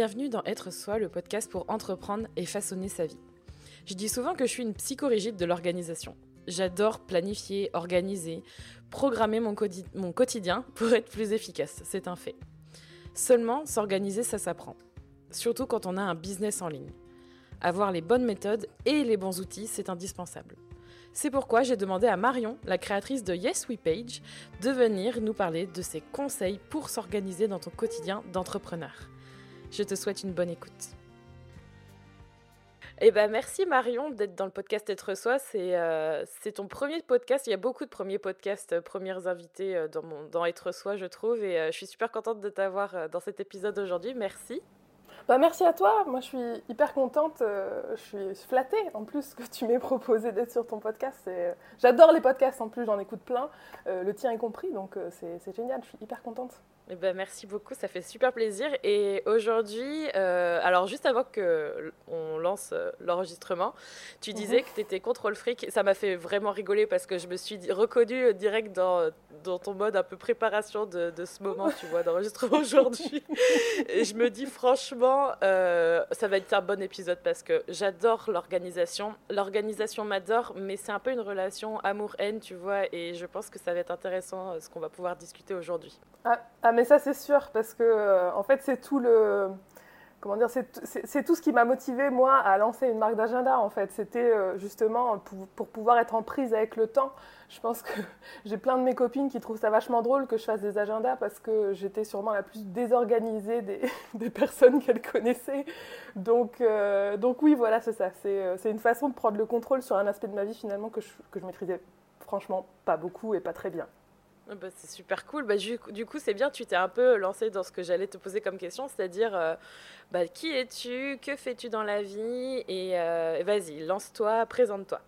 Bienvenue dans Être Soi, le podcast pour entreprendre et façonner sa vie. Je dis souvent que je suis une psychorigide de l'organisation. J'adore planifier, organiser, programmer mon, mon quotidien pour être plus efficace, c'est un fait. Seulement, s'organiser, ça s'apprend. Surtout quand on a un business en ligne. Avoir les bonnes méthodes et les bons outils, c'est indispensable. C'est pourquoi j'ai demandé à Marion, la créatrice de Yes We Page, de venir nous parler de ses conseils pour s'organiser dans ton quotidien d'entrepreneur. Je te souhaite une bonne écoute. Eh ben merci Marion d'être dans le podcast Être Soi. C'est euh, ton premier podcast. Il y a beaucoup de premiers podcasts, euh, premières invités euh, dans, dans Être Soi, je trouve. Et je suis super contente de t'avoir dans cet épisode aujourd'hui. Merci. Bah, merci à toi. Moi, je suis hyper contente. je suis flattée en plus que tu m'aies proposé d'être sur ton podcast. J'adore les podcasts en plus, j'en écoute plein, le tien y compris. Donc, c'est génial. Je suis hyper contente. Eh ben, merci beaucoup, ça fait super plaisir. Et aujourd'hui, euh, alors juste avant que on lance euh, l'enregistrement, tu disais mhm. que tu étais contrôle fric. Ça m'a fait vraiment rigoler parce que je me suis reconnue direct dans, dans ton mode un peu préparation de, de ce moment, tu vois, d'enregistrement aujourd'hui. Et je me dis franchement, euh, ça va être un bon épisode parce que j'adore l'organisation. L'organisation m'adore, mais c'est un peu une relation amour-haine, tu vois, et je pense que ça va être intéressant ce qu'on va pouvoir discuter aujourd'hui. Ah, ah mais ça c'est sûr, parce que euh, en fait c'est tout le... Comment dire, c'est tout ce qui m'a motivé moi à lancer une marque d'agenda en fait. C'était euh, justement pour, pouvoir être en prise avec le temps. Je pense que j'ai plein de mes copines qui trouvent ça vachement drôle que je fasse des agendas parce que j'étais sûrement la plus désorganisée des, des personnes qu'elles connaissaient. Donc, euh, donc oui, voilà, c'est ça. C'est une façon de prendre le contrôle sur un aspect de ma vie finalement que je, que je maîtrisais franchement pas beaucoup et pas très bien. Ah bah, c'est super cool. Bah, du, coup, c'est bien, tu t'es un peu lancé dans ce que j'allais te poser comme question, c'est-à-dire euh, bah, qui es-tu, que fais-tu dans la vie? Et euh, vas-y, lance-toi, présente-toi.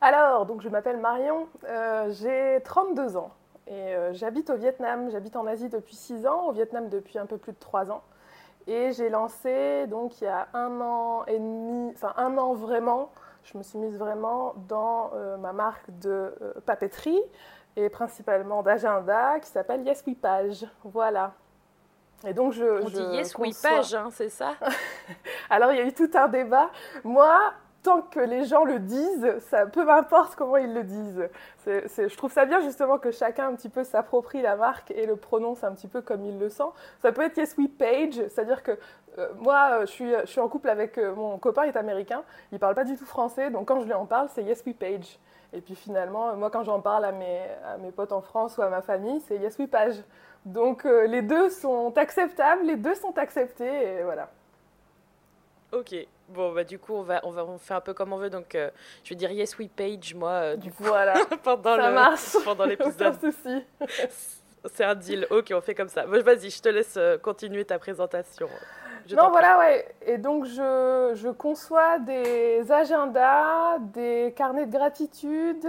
Alors, donc je m'appelle Marion, euh, j'ai 32 ans et j'habite au Vietnam. J'habite en Asie depuis 6 ans, au Vietnam depuis un peu plus de 3 ans. Et j'ai lancé, donc il y a un an et demi, enfin un an vraiment, je me suis mise vraiment dans ma marque de papeterie et principalement d'agenda qui s'appelle Yes We Page. Voilà. Et donc je. On dit Yes We Page, hein, c'est ça? Alors il y a eu tout un débat. Moi, tant que les gens le disent, ça peu m'importe comment ils le disent. je trouve ça bien justement que chacun un petit peu s'approprie la marque et le prononce un petit peu comme il le sent. Ça peut être Yes We Page, c'est-à-dire que euh, moi, je suis, je suis en couple avec euh, mon copain, il est américain, il parle pas du tout français, donc quand je lui en parle, c'est Yes We Page. Et puis finalement, moi, quand j'en parle à mes, à mes potes en France ou à ma famille, c'est Yes We Page. Donc euh, les deux sont acceptables, les deux sont acceptés, et voilà. Ok, bon, bah du coup, on va, on va on fait un peu comme on veut. Donc, euh, je vais dire Yes We Page, moi, euh, du coup, voilà. pendant ça marche. pendant l'épisode. souci. C'est un deal. Ok, on fait comme ça. Vas-y, je te laisse continuer ta présentation non, voilà, ouais. Et donc, je, je, conçois des agendas, des carnets de gratitude.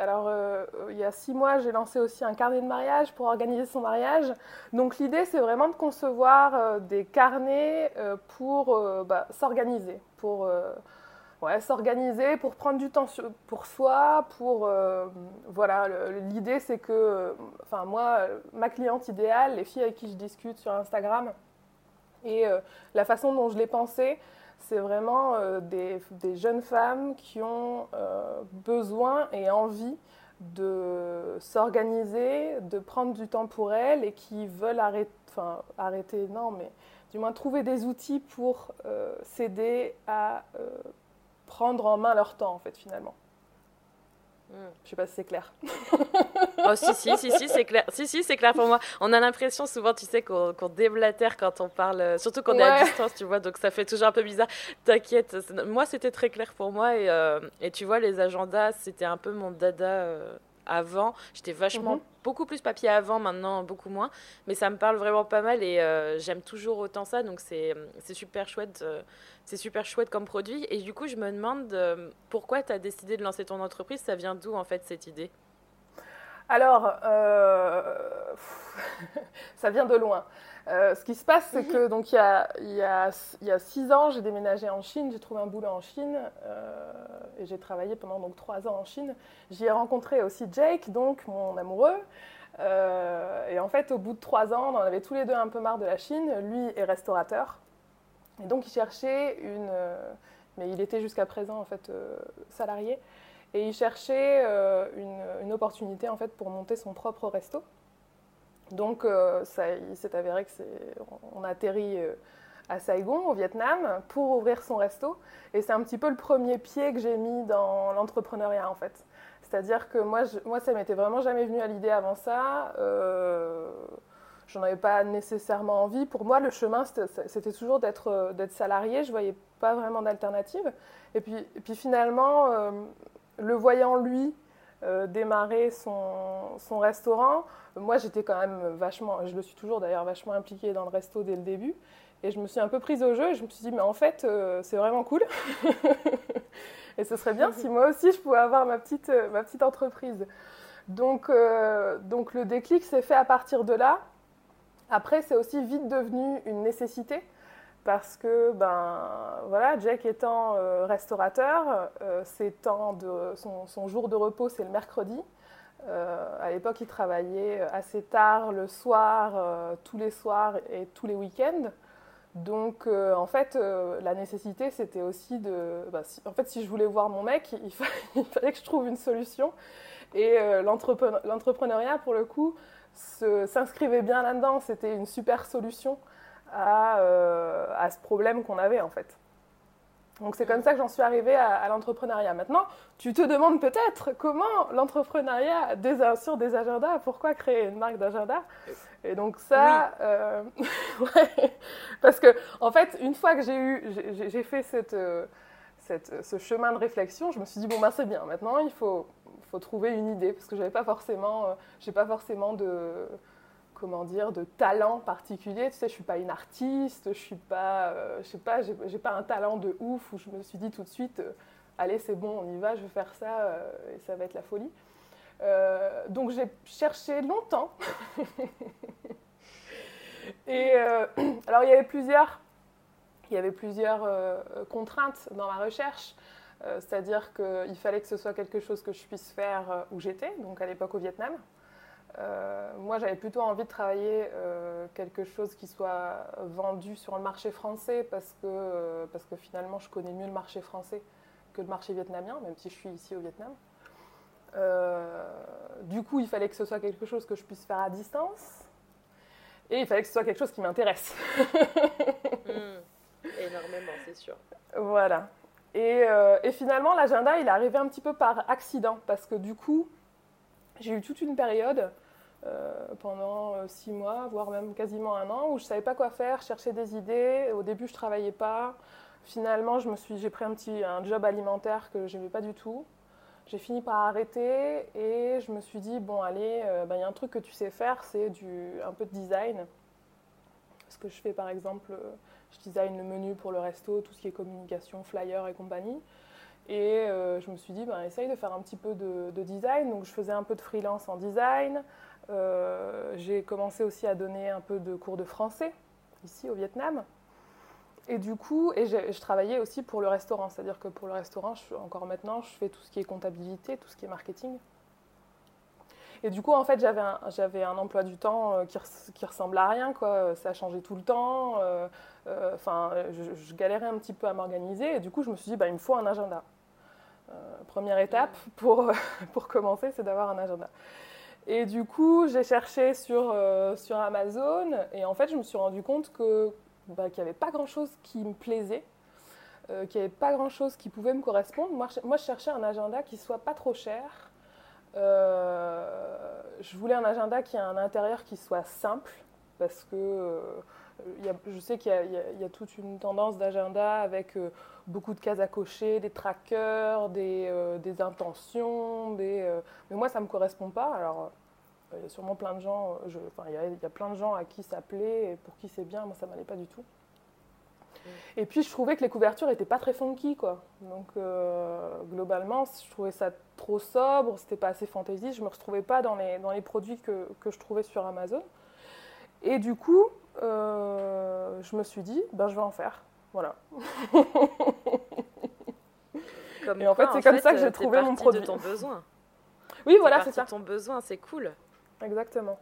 Alors, euh, il y a six mois, j'ai lancé aussi un carnet de mariage pour organiser son mariage. Donc, l'idée, c'est vraiment de concevoir euh, des carnets euh, pour bah, s'organiser, pour ouais, s'organiser, pour prendre du temps pour soi, pour voilà. L'idée, c'est que, enfin, moi, ma cliente idéale, les filles avec qui je discute sur Instagram et euh, la façon dont je l'ai pensé, c'est vraiment euh, des, jeunes femmes qui ont euh, besoin et envie de s'organiser, de prendre du temps pour elles et qui veulent arrêter, enfin arrêter, non, mais du moins trouver des outils pour s'aider à prendre en main leur temps, en fait, finalement. Je Je sais pas si c'est clair. oh, si, si, si, si c'est clair. Si, si, c'est clair pour moi. On a l'impression souvent, tu sais, qu'on déblatère quand on parle, surtout qu'on est à distance, tu vois, donc ça fait toujours un peu bizarre. T'inquiète, moi, c'était très clair pour moi. Et, euh, et, tu vois, les agendas, c'était un peu mon dada. Euh, avant. J'étais vachement mhm. beaucoup plus papier avant, maintenant beaucoup moins. Mais ça me parle vraiment pas mal et euh, j'aime toujours autant ça. Donc c'est super chouette. Euh, c'est super chouette comme produit. Et du coup, je me demande euh, pourquoi tu as décidé de lancer ton entreprise? Ça vient d'où en fait cette idée? Alors, ça vient de loin. Euh, ce qui se passe, c'est que donc il y a, y, a, y a, six ans, j'ai déménagé en Chine, j'ai trouvé un boulot en Chine euh, et j'ai travaillé pendant donc trois ans en Chine. J'y ai rencontré aussi Jake, donc mon amoureux. Euh, et en fait, au bout de trois ans, on en avait tous les deux un peu marre de la Chine. Lui est restaurateur et donc il cherchait une, mais il était jusqu'à présent en fait salarié et il cherchait une, une opportunité en fait pour monter son propre resto. Donc, euh, ça, il s'est avéré que c'est, on atterrit euh, à Saigon, au Vietnam, pour ouvrir son resto. Et c'est un petit peu le premier pied que j'ai mis dans l'entrepreneuriat, en fait. C'est-à-dire que moi, je, moi ça m'était vraiment jamais venu à l'idée avant ça. Euh, j'en avais pas nécessairement envie. Pour moi, le chemin, c'était toujours d'être, d'être salarié. Je voyais pas vraiment d'alternative. Et puis, et puis finalement, le voyant lui démarrer son, son restaurant, moi, j'étais quand même vachement, je le suis toujours d'ailleurs, vachement impliquée dans le resto dès le début. Et je me suis un peu prise au jeu et je me suis dit, mais en fait, euh, c'est vraiment cool. et ce serait bien si moi aussi je pouvais avoir ma petite, euh, ma petite entreprise. Donc, euh, donc le déclic s'est fait à partir de là. Après, c'est aussi vite devenu une nécessité parce que ben voilà, Jack étant restaurateur, temps de, son, jour de repos c'est le mercredi. Euh, à l'époque, il travaillait assez tard le soir, euh, tous les soirs et tous les week-ends. Donc, euh, en fait, la nécessité, c'était aussi de. Bah, en fait, si je voulais voir mon mec, il, fallait que je trouve une solution. Et l'entrepreneuriat, pour le coup, s'inscrivait bien là-dedans. C'était une super solution à, à ce problème qu'on avait, en fait. Donc c'est comme ça que j'en suis arrivée à, l'entrepreneuriat. Maintenant, tu te demandes peut-être comment l'entrepreneuriat sur des agendas, pourquoi créer une marque d'agenda Et donc ça, euh, parce que en fait, une fois que j'ai eu, j'ai fait cette, euh, cette, ce chemin de réflexion, je me suis dit bon ben c'est bien. Maintenant, il faut, faut trouver une idée parce que j'avais pas forcément, euh, j'ai pas forcément de comment dire, de talent particulier. Tu sais, je suis pas une artiste, je suis pas, euh, je sais pas, j'ai pas un talent de ouf où je me suis dit tout de suite, euh, allez, c'est bon, on y va, je vais faire ça euh, et ça va être la folie. donc j'ai cherché longtemps. et alors il y avait plusieurs, il y avait plusieurs contraintes dans ma recherche. C'est-à-dire qu'il fallait que ce soit quelque chose que je puisse faire où j'étais, donc à l'époque au Vietnam. Euh, moi, j'avais plutôt envie de travailler euh, quelque chose qui soit vendu sur le marché français parce que, euh, parce que finalement, je connais mieux le marché français que le marché vietnamien, même si je suis ici au Vietnam. du coup, il fallait que ce soit quelque chose que je puisse faire à distance et il fallait que ce soit quelque chose qui m'intéresse. Hmm. énormément, c'est sûr. Voilà. Et, et finalement, l'agenda, il est arrivé un petit peu par accident parce que du coup, j'ai eu toute une période euh, pendant euh, six mois, voire même quasiment un an, où je ne savais pas quoi faire, chercher des idées. Au début, je ne travaillais pas. Finalement, je me suis, j'ai pris un petit un job alimentaire que je n'aimais pas du tout. J'ai fini par arrêter et je me suis dit, bon, allez, euh, ben, il y a un truc que tu sais faire, c'est du, un peu de design. Ce que je fais, par exemple, je design le menu pour le resto, tout ce qui est communication, flyer et compagnie. Et euh, je me suis dit, ben, essaye de faire un petit peu de, design. Donc je faisais un peu de freelance en design. Euh, j'ai commencé aussi à donner un peu de cours de français ici au Vietnam. Et du coup, et je travaillais aussi pour le restaurant. C'est-à-dire que pour le restaurant, encore maintenant, je fais tout ce qui est comptabilité, tout ce qui est marketing. Et du coup, en fait, j'avais un, j'avais un emploi du temps euh, qui, qui ressemble à rien, quoi. Ça a changé tout le temps. Enfin, je, je, galérais un petit peu à m'organiser. Et du coup, je me suis dit, bah, il me faut un agenda. Euh, première étape pour, pour commencer, c'est d'avoir un agenda. Et du coup, j'ai cherché sur, euh, sur Amazon et en fait, je me suis rendu compte que, bah, qu'il n'y avait pas grand-chose qui me plaisait, euh, qu'il n'y avait pas grand-chose qui pouvait me correspondre. Moi, je, moi, je cherchais un agenda qui soit pas trop cher. je voulais un agenda qui a un intérieur qui soit simple parce que je sais qu'il y, a toute une tendance d'agenda avec euh, beaucoup de cases à cocher, des trackers, des, euh, intentions, des, euh, mais moi ça ne me correspond pas. Alors il y a sûrement plein de gens, il y, a plein de gens à qui ça plaît et pour qui c'est bien, moi ça m'allait pas du tout. Et puis je trouvais que les couvertures n'étaient pas très funky, quoi. Donc globalement, je trouvais ça trop sobre, c'était pas assez fantasy, je me retrouvais pas dans les, dans les produits que, que je trouvais sur Amazon. Et du coup, euh, je me suis dit, ben je vais en faire. Voilà. et en fait, c'est comme ça que j'ai trouvé mon produit. de ton besoin. Oui, voilà, c'est ça. ton besoin, c'est cool. Exactement.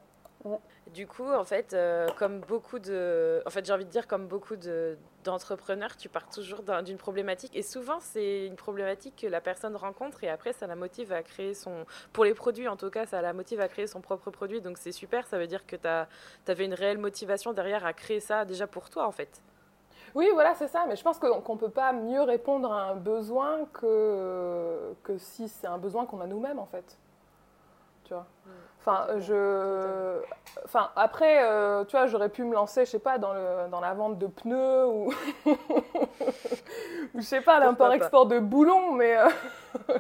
Du coup, en fait, euh, comme beaucoup de, en fait, j'ai envie de dire comme beaucoup de d'entrepreneurs, tu pars toujours d'une problématique et souvent c'est une problématique que la personne rencontre et après ça la motive à créer son, pour les produits en tout cas, ça la motive à créer son propre produit. Donc c'est super, ça veut dire que tu avais une réelle motivation derrière à créer ça déjà pour toi en fait. Oui, voilà, c'est ça. Mais je pense qu'on ne peut pas mieux répondre à un besoin que, que si c'est un besoin qu'on a nous-mêmes, en fait. Tu vois? Mm. Enfin, je... enfin, après, euh, tu vois, j'aurais pu me lancer, je sais pas, dans, le, dans la vente de pneus ou, ou je sais pas, l'import-export de boulons, mais, euh...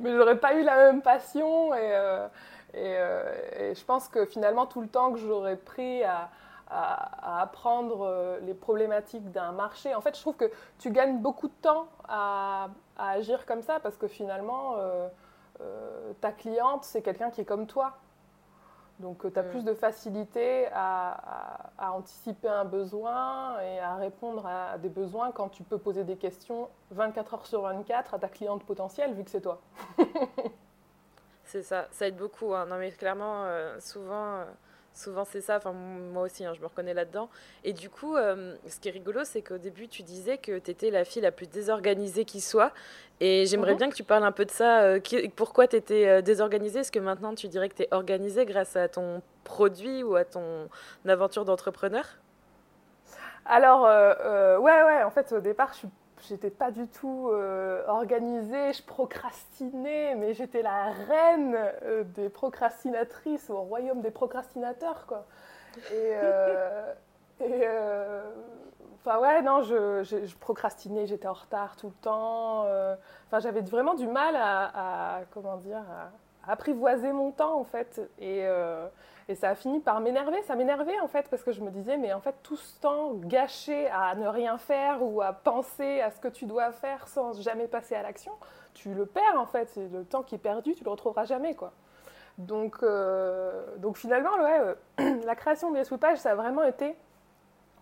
mais j'aurais pas eu la même passion et, euh, et, euh, et, je pense que finalement, tout le temps que j'aurais pris à, à, apprendre les problématiques d'un marché, en fait, je trouve que tu gagnes beaucoup de temps à, à agir comme ça parce que finalement, euh, ta cliente, c'est quelqu'un qui est comme toi. Donc, tu as mm. plus de facilité à, anticiper un besoin et à répondre à des besoins quand tu peux poser des questions 24 heures sur 24 à ta cliente potentielle, vu que c'est toi. c'est ça, ça aide beaucoup. Hein. Non, mais clairement, euh, souvent, euh, Souvent, c'est ça. Enfin, moi aussi, hein, je me reconnais là-dedans. Et du coup, euh, ce qui est rigolo, c'est qu'au début, tu disais que tu étais la fille la plus désorganisée qui soit. Et j'aimerais mhm. bien que tu parles un peu de ça. Euh, pourquoi tu étais euh, désorganisée? Est-ce que maintenant, tu dirais que tu es organisée grâce à ton produit ou à ton aventure d'entrepreneur? Alors, ouais, ouais. En fait, au départ, je suis j'étais pas du tout euh, organisée, je procrastinais, mais j'étais la reine euh, des procrastinatrices au royaume des procrastinateurs, quoi. Et, euh, enfin ouais, non, je, procrastinais, j'étais en retard tout le temps. Enfin, j'avais vraiment du mal à, comment dire, à, apprivoiser mon temps en fait. Et et ça a fini par m'énerver. Ça m'énervait en fait parce que je me disais, mais en fait, tout ce temps gâché à ne rien faire ou à penser à ce que tu dois faire sans jamais passer à l'action, tu le perds en fait. C'est le temps qui est perdu, tu le retrouveras jamais quoi. Donc, euh, donc finalement, ouais, euh, la création des sous-pages, ça a vraiment été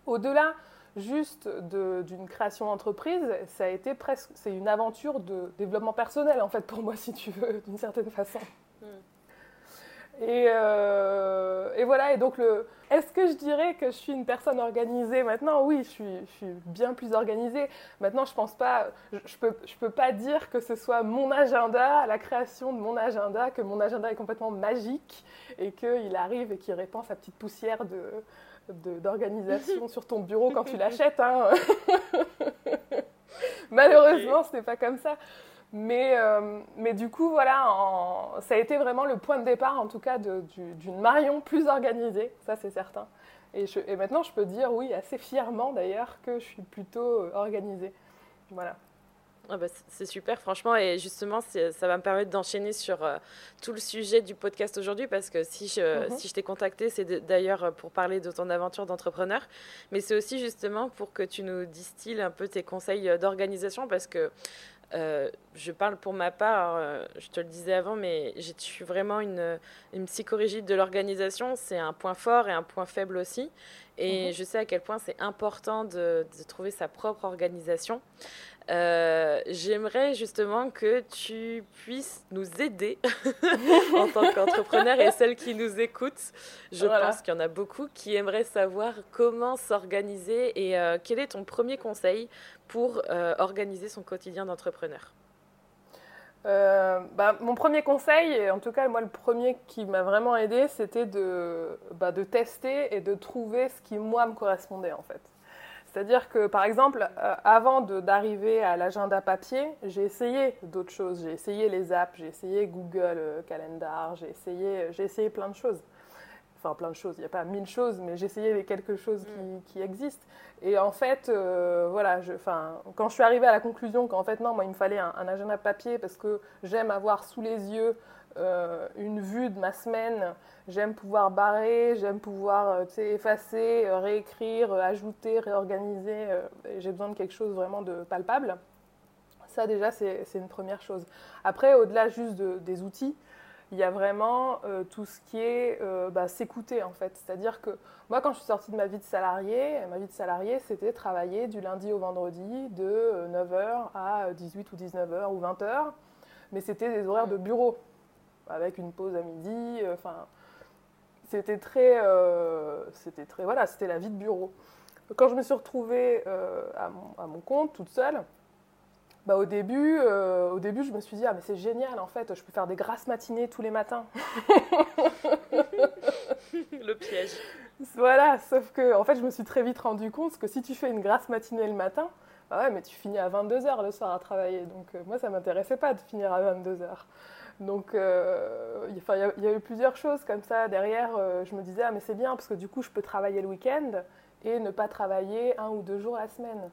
au-delà juste d'une création d'entreprise, ça a été presque, c'est une aventure de développement personnel en fait pour moi, si tu veux, d'une certaine façon. Et, euh, et, voilà, et donc le... est-ce que je dirais que je suis une personne organisée maintenant? Oui, je suis, je suis, bien plus organisée. Maintenant, je pense pas, je, je, peux, je peux pas dire que ce soit mon agenda, la création de mon agenda, que mon agenda est complètement magique et qu'il arrive et qu'il répand sa petite poussière de, d'organisation sur ton bureau quand tu l'achètes. Hein. Malheureusement, ce n'est pas comme ça. Mais, euh, mais du coup, voilà, ça a été vraiment le point de départ, en tout cas, d'une Marion plus organisée, ça c'est certain. Et, et, maintenant, je peux dire, oui, assez fièrement d'ailleurs, que je suis plutôt euh, organisée. Voilà. Ah bah, c'est super, franchement, et justement, ça va me permettre d'enchaîner sur euh, tout le sujet du podcast aujourd'hui, parce que si je, mhm. si je t'ai contacté, c'est d'ailleurs pour parler de ton aventure d'entrepreneur, mais c'est aussi justement pour que tu nous distilles un peu tes conseils d'organisation, parce que euh, je parle pour ma part, euh, je te le disais avant, mais je suis vraiment une, une psychorigide de l'organisation. C'est un point fort et un point faible aussi. Et mhm. je sais à quel point c'est important de, de, trouver sa propre organisation. Euh, j'aimerais justement que tu puisses nous aider en tant qu'entrepreneur et celles qui nous écoutent. Je pense qu'il y en a beaucoup qui aimeraient savoir comment s'organiser et quel est ton premier conseil pour euh, organiser son quotidien d'entrepreneur euh, bah, mon premier conseil, en tout cas moi le premier qui m'a vraiment aidé, c'était de, bah, de tester et de trouver ce qui moi me correspondait en fait. C'est-à-dire que par exemple, euh, avant d'arriver à l'agenda papier, j'ai essayé d'autres choses. J'ai essayé les apps, j'ai essayé Google Calendar, j'ai essayé, j'ai essayé plein de choses. enfin plein de choses, il n'y a pas mille choses, mais j'essayais les quelques choses qui, mm. existent. Et en fait, euh, voilà, je, quand je suis arrivée à la conclusion qu'en fait, non, moi, il me fallait un, agenda papier parce que j'aime avoir sous les yeux euh, une vue de ma semaine, j'aime pouvoir barrer, j'aime pouvoir euh, effacer, réécrire, ajouter, réorganiser, j'ai besoin de quelque chose vraiment de palpable. Ça, déjà, c'est une première chose. Après, au-delà juste des outils, il y a vraiment euh, tout ce qui est euh, bah, s'écouter en fait. C'est-à-dire que moi, quand je suis sortie de ma vie de salarié, ma vie de salarié, c'était travailler du lundi au vendredi de 9h euh, à 18 ou 19h ou 20h. Mais c'était des horaires de bureau, avec une pause à midi. Enfin, c'était très, c'était très, voilà, c'était la vie de bureau. Quand je me suis retrouvée à mon, à, mon, compte, toute seule, bah, au, début, euh, au début, je me suis dit, ah, mais c'est génial, en fait, je peux faire des grasses matinées tous les matins. le piège. Voilà, sauf que, en fait, je me suis très vite rendu compte que si tu fais une grasse matinée le matin, bah ouais, mais tu finis à 22h le soir à travailler. Donc, euh, moi, ça ne m'intéressait pas de finir à 22h. Donc, euh, il y, a eu plusieurs choses comme ça. Derrière, je me disais, ah, mais c'est bien, parce que du coup, je peux travailler le week-end et ne pas travailler un ou deux jours la semaine.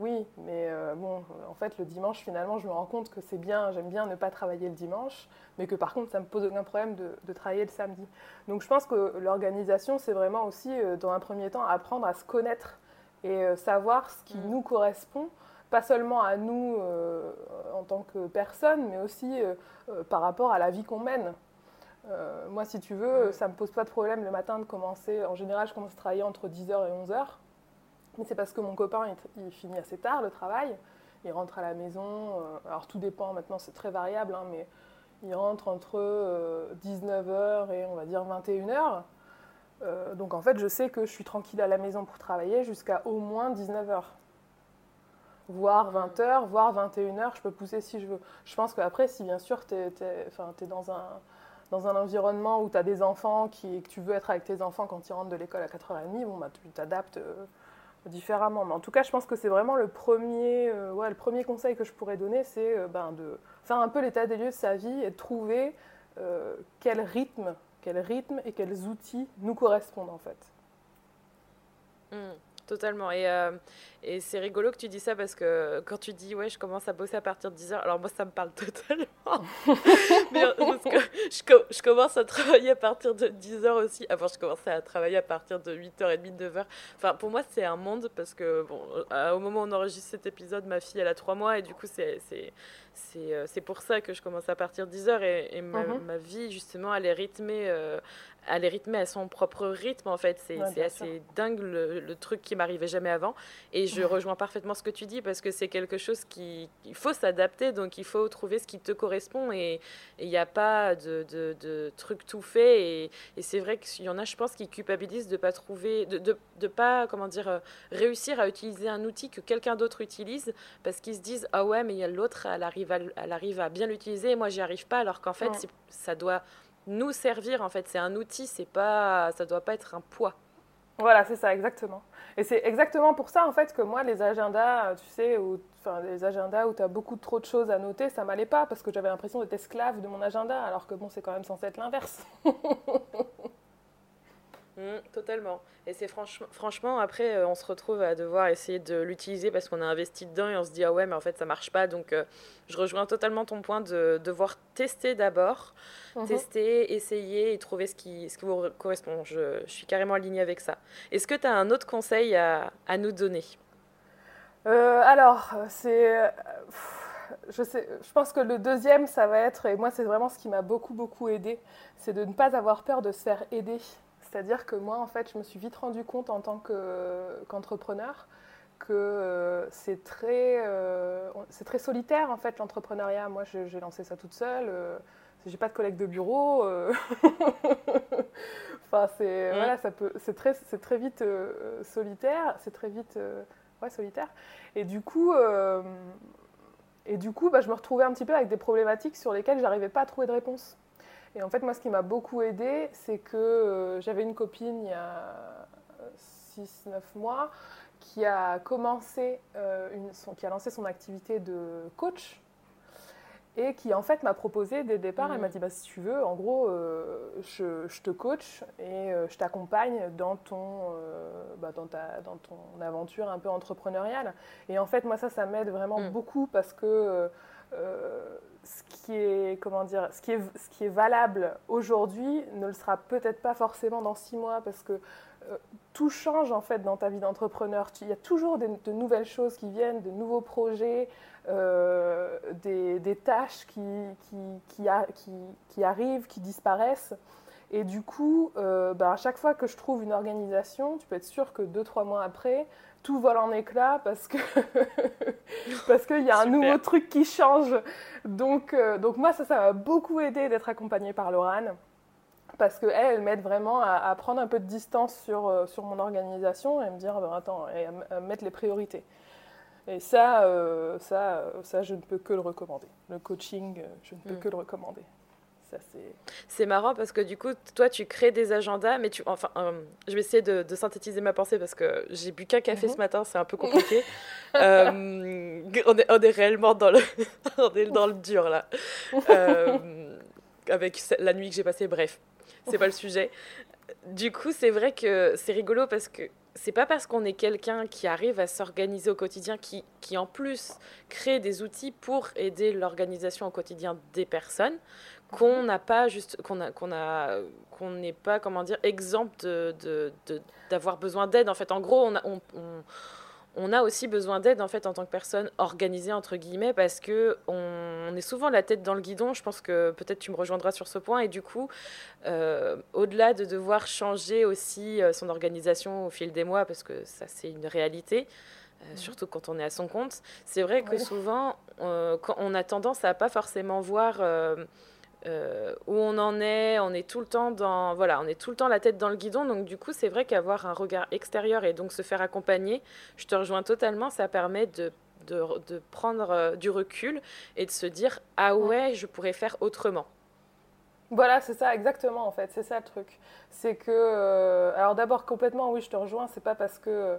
Oui, mais euh, bon, en fait, le dimanche, finalement, je me rends compte que c'est bien, j'aime bien ne pas travailler le dimanche, mais que par contre, ça me pose aucun problème de, travailler le samedi. Donc, je pense que l'organisation, c'est vraiment aussi, euh, dans un premier temps, apprendre à se connaître et euh, savoir ce qui mm. nous correspond, pas seulement à nous en tant que personne, mais aussi par rapport à la vie qu'on mène. moi, si tu veux, ça ne me pose pas de problème le matin de commencer. En général, je commence à travailler entre 10h et 11h. Mais c'est parce que mon copain, il, finit assez tard le travail. Il rentre à la maison. Euh, alors tout dépend, maintenant c'est très variable, hein, mais il rentre entre 19h euh, et on va dire 21h. Euh, donc en fait, je sais que je suis tranquille à la maison pour travailler jusqu'à au moins 19h. Voire 20h, voire 21h, je peux pousser si je veux. Je pense qu'après, si bien sûr tu es, dans un, dans un environnement où tu as des enfants qui, que tu veux être avec tes enfants quand ils rentrent de l'école à 4h30, bon, bah, tu t'adaptes différemment. Mais en tout cas, je pense que c'est vraiment le premier, euh, ouais, le premier conseil que je pourrais donner, c'est euh, ben, de faire un peu l'état des lieux de sa vie et de trouver euh, quel rythme, quel rythme et quels outils nous correspondent en fait. Mmh. Totalement. Et, euh, et c'est rigolo que tu dis ça parce que quand tu dis, ouais, je commence à bosser à partir de 10h, alors moi, ça me parle totalement. Mais, euh, parce que je, je, commence à travailler à partir de 10h aussi. Avant, je commençais à travailler à partir de 8h30, 9h. Enfin, pour moi, c'est un monde parce que, bon, euh, au moment où on enregistre cet épisode, ma fille, elle a 3 mois et du coup, c'est c'est pour ça que je commence à partir de 10h et, et ma, mhm. ma, vie, justement, elle est rythmée elle est rythmée à son propre rythme en fait. C'est assez dingue le, truc qui m'arrivait jamais avant. Et je rejoins parfaitement ce que tu dis parce que c'est quelque chose qui il faut s'adapter, donc il faut trouver ce qui te correspond et il n'y a pas de, de, truc tout fait. Et, et c'est vrai qu'il y en a, je pense, qui culpabilisent de pas trouver, de, de, de pas comment dire euh, réussir à utiliser un outil que quelqu'un d'autre utilise parce qu'ils se disent ah ouais mais il y a l'autre, elle arrive à, elle arrive à bien l'utiliser et moi j'y arrive pas alors qu'en fait ça doit nous servir en fait. C'est un outil, c'est pas, ça doit pas être un poids. Voilà, c'est ça, exactement. Et c'est exactement pour ça en fait que moi les agendas, tu sais, ou enfin les agendas où tu as beaucoup trop de choses à noter, ça m'allait pas parce que j'avais l'impression d'être esclave de mon agenda, alors que bon, c'est quand même censé être l'inverse. Mmh, totalement. Et c'est franchement, franchement, après, euh, on se retrouve à devoir essayer de l'utiliser parce qu'on a investi dedans et on se dit, ah ouais, mais en fait, ça marche pas. Donc, euh, je rejoins totalement ton point de devoir tester d'abord, mmh. tester, essayer et trouver ce qui, ce qui vous correspond. Je, je suis carrément alignée avec ça. Est-ce que tu as un autre conseil à, à nous donner? Euh, Alors, c'est. Je, sais, je pense que le deuxième, ça va être, et moi c'est vraiment ce qui m'a beaucoup beaucoup aidé, c'est de ne pas avoir peur de se faire aider c'est-à-dire que moi, en fait, je me suis vite rendu compte en tant qu'entrepreneur que euh, c'est très, euh, c'est très solitaire, en fait, l'entrepreneuriat. Moi, j'ai lancé ça toute seule. Euh, j'ai pas de collègues de bureau. enfin, c'est, voilà, ça peut, c'est très, c'est très vite solitaire. C'est très vite, ouais, solitaire. Et du coup... et du coup, bah, je me retrouvais un petit peu avec des problématiques sur lesquelles je n'arrivais pas à trouver de réponse. Et en fait, moi, ce qui m'a beaucoup aidé, c'est que euh, j'avais une copine il y a 6-9 mois qui a commencé, euh, une, qui a lancé son activité de coach. et qui en fait m'a proposé dès le départ, elle m'a mm. dit bah, si tu veux, en gros, euh, je, je, te coach et euh, je t'accompagne dans, ton, euh, bah, dans, ta, dans ton aventure un peu entrepreneuriale. Et en fait, moi, ça, ça m'aide vraiment mm. beaucoup parce que ce, qui est, valable aujourd'hui ne le sera peut-être pas forcément dans six mois parce que tout change en fait dans ta vie d'entrepreneur. Il y a toujours de nouvelles choses qui viennent, de nouveaux projets, euh, des, tâches qui, arrivent, qui disparaissent. Et du coup, euh, bah, à chaque fois que je trouve une organisation, tu peux être sûr que deux, trois mois après, tout vole en éclats parce que parce qu'il y a un nouveau truc qui change. Donc, euh, donc moi, ça, ça m'a beaucoup aidé d'être accompagnée par Laurane parce qu'elle, elle m'aide vraiment à, prendre un peu de distance sur, sur mon organisation et me dire, bah, attends, et à mettre les priorités. Et ça, euh, ça, euh, ça, je ne peux que le recommander. Le coaching, euh, je ne peux mm. que le recommander. C'est marrant parce que du coup, toi, tu crées des agendas, mais tu. Enfin, je vais essayer de, synthétiser ma pensée parce que j'ai bu qu'un café mm-hmm. ce matin, c'est un peu compliqué. on, est, on est réellement dans le, on est dans le dur là. avec la nuit que j'ai passée, bref, c'est pas le sujet. Du coup, c'est vrai que c'est rigolo parce que c'est pas parce qu'on est quelqu'un qui arrive à s'organiser au quotidien, qui, qui en plus crée des outils pour aider l'organisation au quotidien des personnes, qu'on n'a pas juste qu'on a qu'on a qu'on n'est pas comment dire exempt de d'avoir besoin d'aide en fait. En gros on, a aussi besoin d'aide en fait en tant que personne organisée entre guillemets parce que on, est souvent la tête dans le guidon. Je pense que peut-être tu me rejoindras sur ce point et du coup, euh, au-delà de devoir changer aussi euh, son organisation au fil des mois parce que ça c'est une réalité. Euh, surtout quand on est à son compte, c'est vrai que souvent, on a tendance à pas forcément voir euh, où on en est, on est tout le temps dans, voilà, on est tout le temps la tête dans le guidon. Donc du coup, c'est vrai qu'avoir un regard extérieur et donc se faire accompagner, je te rejoins totalement. Ça permet de, de, de prendre euh, du recul et de se dire ah ouais, je pourrais faire autrement. Voilà, c'est ça, exactement en fait, c'est ça le truc. C'est que, euh, alors d'abord complètement, oui, je te rejoins, c'est pas parce que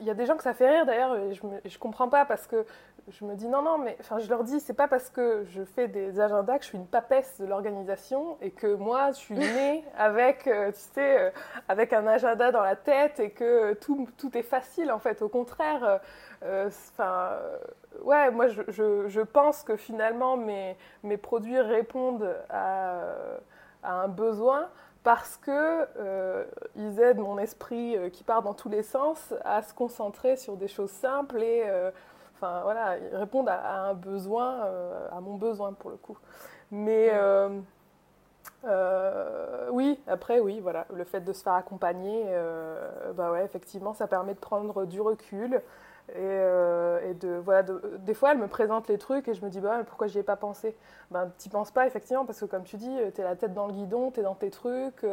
il y a des gens que ça fait rire d'ailleurs, et je, ne comprends pas parce que je me dis non, non, mais enfin, je leur dis, c'est pas parce que je fais des agendas que je suis une papesse de l'organisation et que moi, je suis née avec, euh, tu sais, euh, avec un agenda dans la tête et que tout, tout est facile en fait. Au contraire, euh, enfin, ouais, moi, je, je, je, pense que finalement, mes, mes produits répondent à, à un besoin parce que ils aident mon esprit qui part dans tous les sens à se concentrer sur des choses simples et Enfin, voilà, ils répondent à, un besoin, euh, à mon besoin pour le coup. Mais euh, euh, oui, après, oui, voilà, le fait de se faire accompagner, bah ouais, effectivement, ça permet de prendre du recul. Et, de, voilà, des fois, elle me présente les trucs et je me dis, bah, pourquoi j'y ai pas pensé? Ben, t'y penses pas, effectivement, parce que comme tu dis, tu es la tête dans le guidon, tu es dans tes trucs,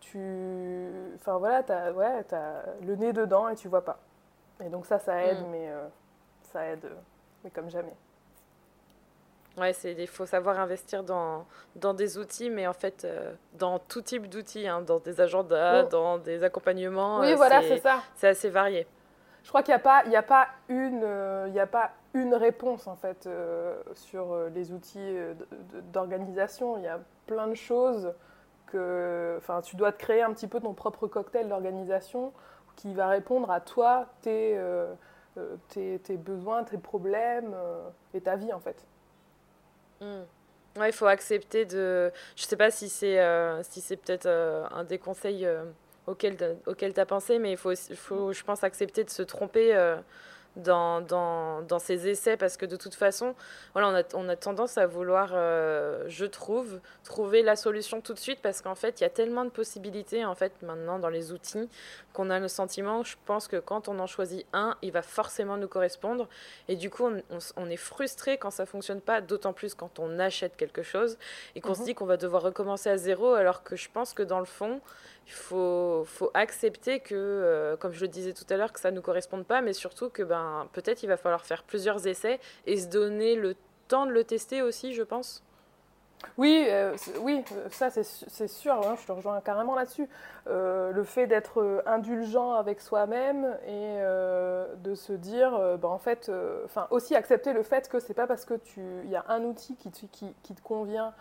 tu. Enfin, voilà, tu as, ouais, as le nez dedans et tu vois pas. Et donc, ça, ça aide, mm. mais ça aide, euh, mais comme jamais. Ouais, il faut savoir investir dans, dans des outils, mais en fait, euh, dans tout type d'outils, hein, dans des agendas, oh. dans des accompagnements. Oui, euh, voilà, c'est ça. C'est assez varié. Je crois qu'il n'y a, pas, il a, pas une, il a pas une réponse, en fait, sur les outils d'organisation. Il y a plein de choses que... Tu dois te créer un petit peu ton propre cocktail d'organisation qui va répondre à toi, tes euh, tes, tes, besoins, tes problèmes euh, et ta vie en fait. Hmm. Ouais, il faut accepter de. Je sais pas si c'est euh, si c'est peut-être un des conseils auquel tu as pensé, mais il faut, faut, je pense, accepter de se tromper dans, dans, dans, ces essais parce que de toute façon, voilà, on, a, on a tendance à vouloir, euh, je trouve, trouver la solution tout de suite parce qu'en fait, il y a tellement de possibilités en fait maintenant dans les outils qu'on a le sentiment, je pense que quand on en choisit un, il va forcément nous correspondre et du coup, on, on, est frustré quand ça fonctionne pas, d'autant plus quand on achète quelque chose et qu'on se mhm. dit qu'on va devoir recommencer à zéro alors que je pense que dans le fond, il faut, faut accepter que, euh, comme je le disais tout à l'heure, que ça ne nous corresponde pas, mais surtout que ben, peut-être il va falloir faire plusieurs essais et se donner le temps de le tester aussi, je pense. Oui, euh, oui, ça c'est sûr, hein, je te rejoins carrément là-dessus. Euh, le fait d'être indulgent avec soi-même et de se dire, bah, en fait, enfin aussi accepter le fait que c'est pas parce que tu, y a un outil qui qui, qui te convient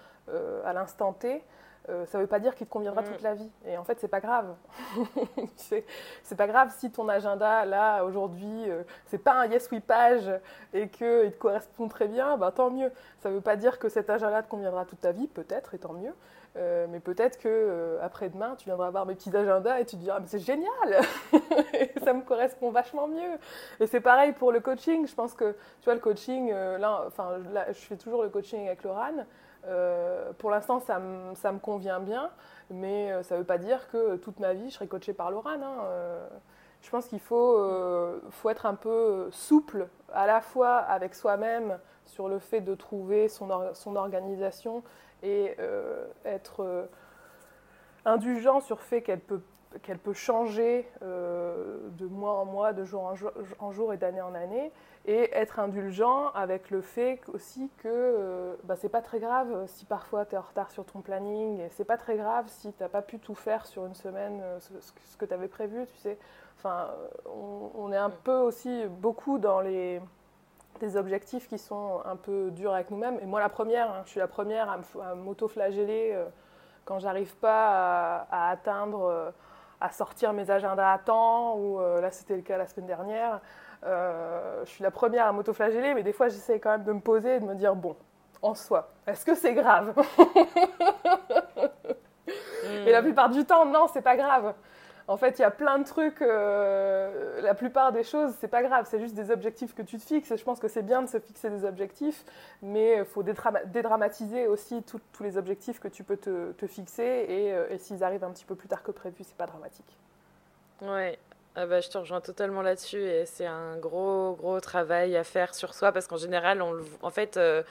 à l'instant T euh, ça ne veut pas dire qu'il te conviendra mm. toute la vie. Et en fait, c'est pas grave. c'est pas grave si ton agenda, là, aujourd'hui, euh, c'est pas un yes oui page et qu'il te correspond très bien, bah, tant mieux. Ça ne veut pas dire que cet agenda te conviendra toute ta vie, peut-être, et tant mieux. Euh, mais peut-être que après-demain, tu viendras voir mes petits agendas et tu te diras, mais c'est génial Ça me correspond vachement mieux. Et c'est pareil pour le coaching. Je pense que, tu vois, le coaching, là, enfin, là, je fais toujours le coaching avec Laurent. Euh, pour l'instant, ça, me convient bien, mais euh, ça ne veut pas dire que toute ma vie, je serai coachée par Laurent. Hein. Euh, je pense qu'il faut, faut, être un peu souple, à la fois avec soi-même sur le fait de trouver son organisation et être indulgent sur le fait qu'elle peut qu'elle peut changer de mois en mois, de jour en jour, en jour et d'année en année, et être indulgent avec le fait aussi que euh, bah, c'est pas très grave si parfois tu es en retard sur ton planning, et c'est pas très grave si tu n'as pas pu tout faire sur une semaine, euh, ce, que tu avais prévu, tu sais. Enfin, on, est un peu aussi beaucoup dans les des objectifs qui sont un peu durs avec nous-mêmes. Et moi, la première, hein, je suis la première à m'auto-flageller euh, quand j'arrive pas à, atteindre, à sortir mes agendas à temps, ou là c'était le cas la semaine dernière. Euh, je suis la première à m'autoflageller, mais des fois j'essaie quand même de me poser et de me dire bon, en soi, est-ce que c'est grave? Et la plupart du temps, non, c'est pas grave. En fait, il y a plein de trucs. Euh, la plupart des choses, c'est pas grave. C'est juste des objectifs que tu te fixes. Et je pense que c'est bien de se fixer des objectifs, mais il faut dédramatiser aussi tous les objectifs que tu peux te, fixer. Et, euh, et s'ils arrivent un petit peu plus tard que prévu, c'est pas dramatique. Ouais, ah bah, je te rejoins totalement là-dessus et c'est un gros, gros travail à faire sur soi parce qu'en général, on en fait, euh,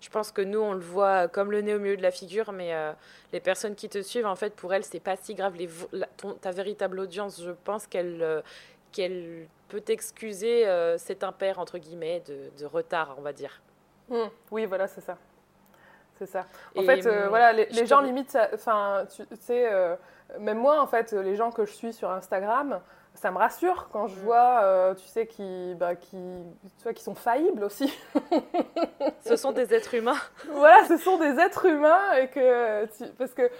je pense que nous, on le voit comme le nez au milieu de la figure, mais euh, les personnes qui te suivent, en fait, pour elles, c'est pas si grave. Les, ta véritable audience, je pense qu'elle euh, qu'elle peut t'excuser cet impair, entre guillemets, de, de, retard, on va dire. Mmh. Oui, voilà, c'est ça. C'est ça. En fait, voilà, les, les gens limite, enfin, tu sais, même moi, en fait, les gens que je suis sur Instagram, ça me rassure quand je mm. vois, euh, tu sais, qui, bah, qui, tu vois, qui sont faillibles aussi. ce sont des êtres humains. voilà, ce sont des êtres humains et que, parce que,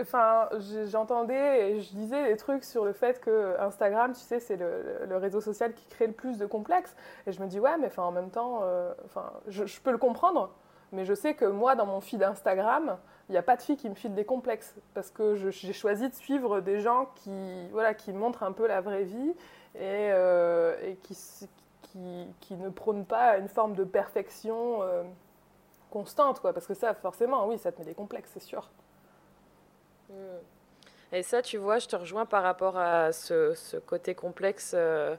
enfin, j'entendais et je disais des trucs sur le fait que Instagram, tu sais, c'est le, réseau social qui crée le plus de complexes. Et je me dis ouais, mais enfin, en même temps, euh, enfin, je, je peux le comprendre, mais je sais que moi, dans mon feed Instagram, il n'y a pas de filles qui me filent des complexes parce que j'ai choisi de suivre des gens qui, voilà, qui montrent un peu la vraie vie et, euh, qui, qui, qui, ne prônent pas une forme de perfection euh, constante. Quoi, parce que ça, forcément, oui, ça te met des complexes, c'est sûr. Et ça, tu vois, je te rejoins par rapport à ce, ce côté complexe. Euh,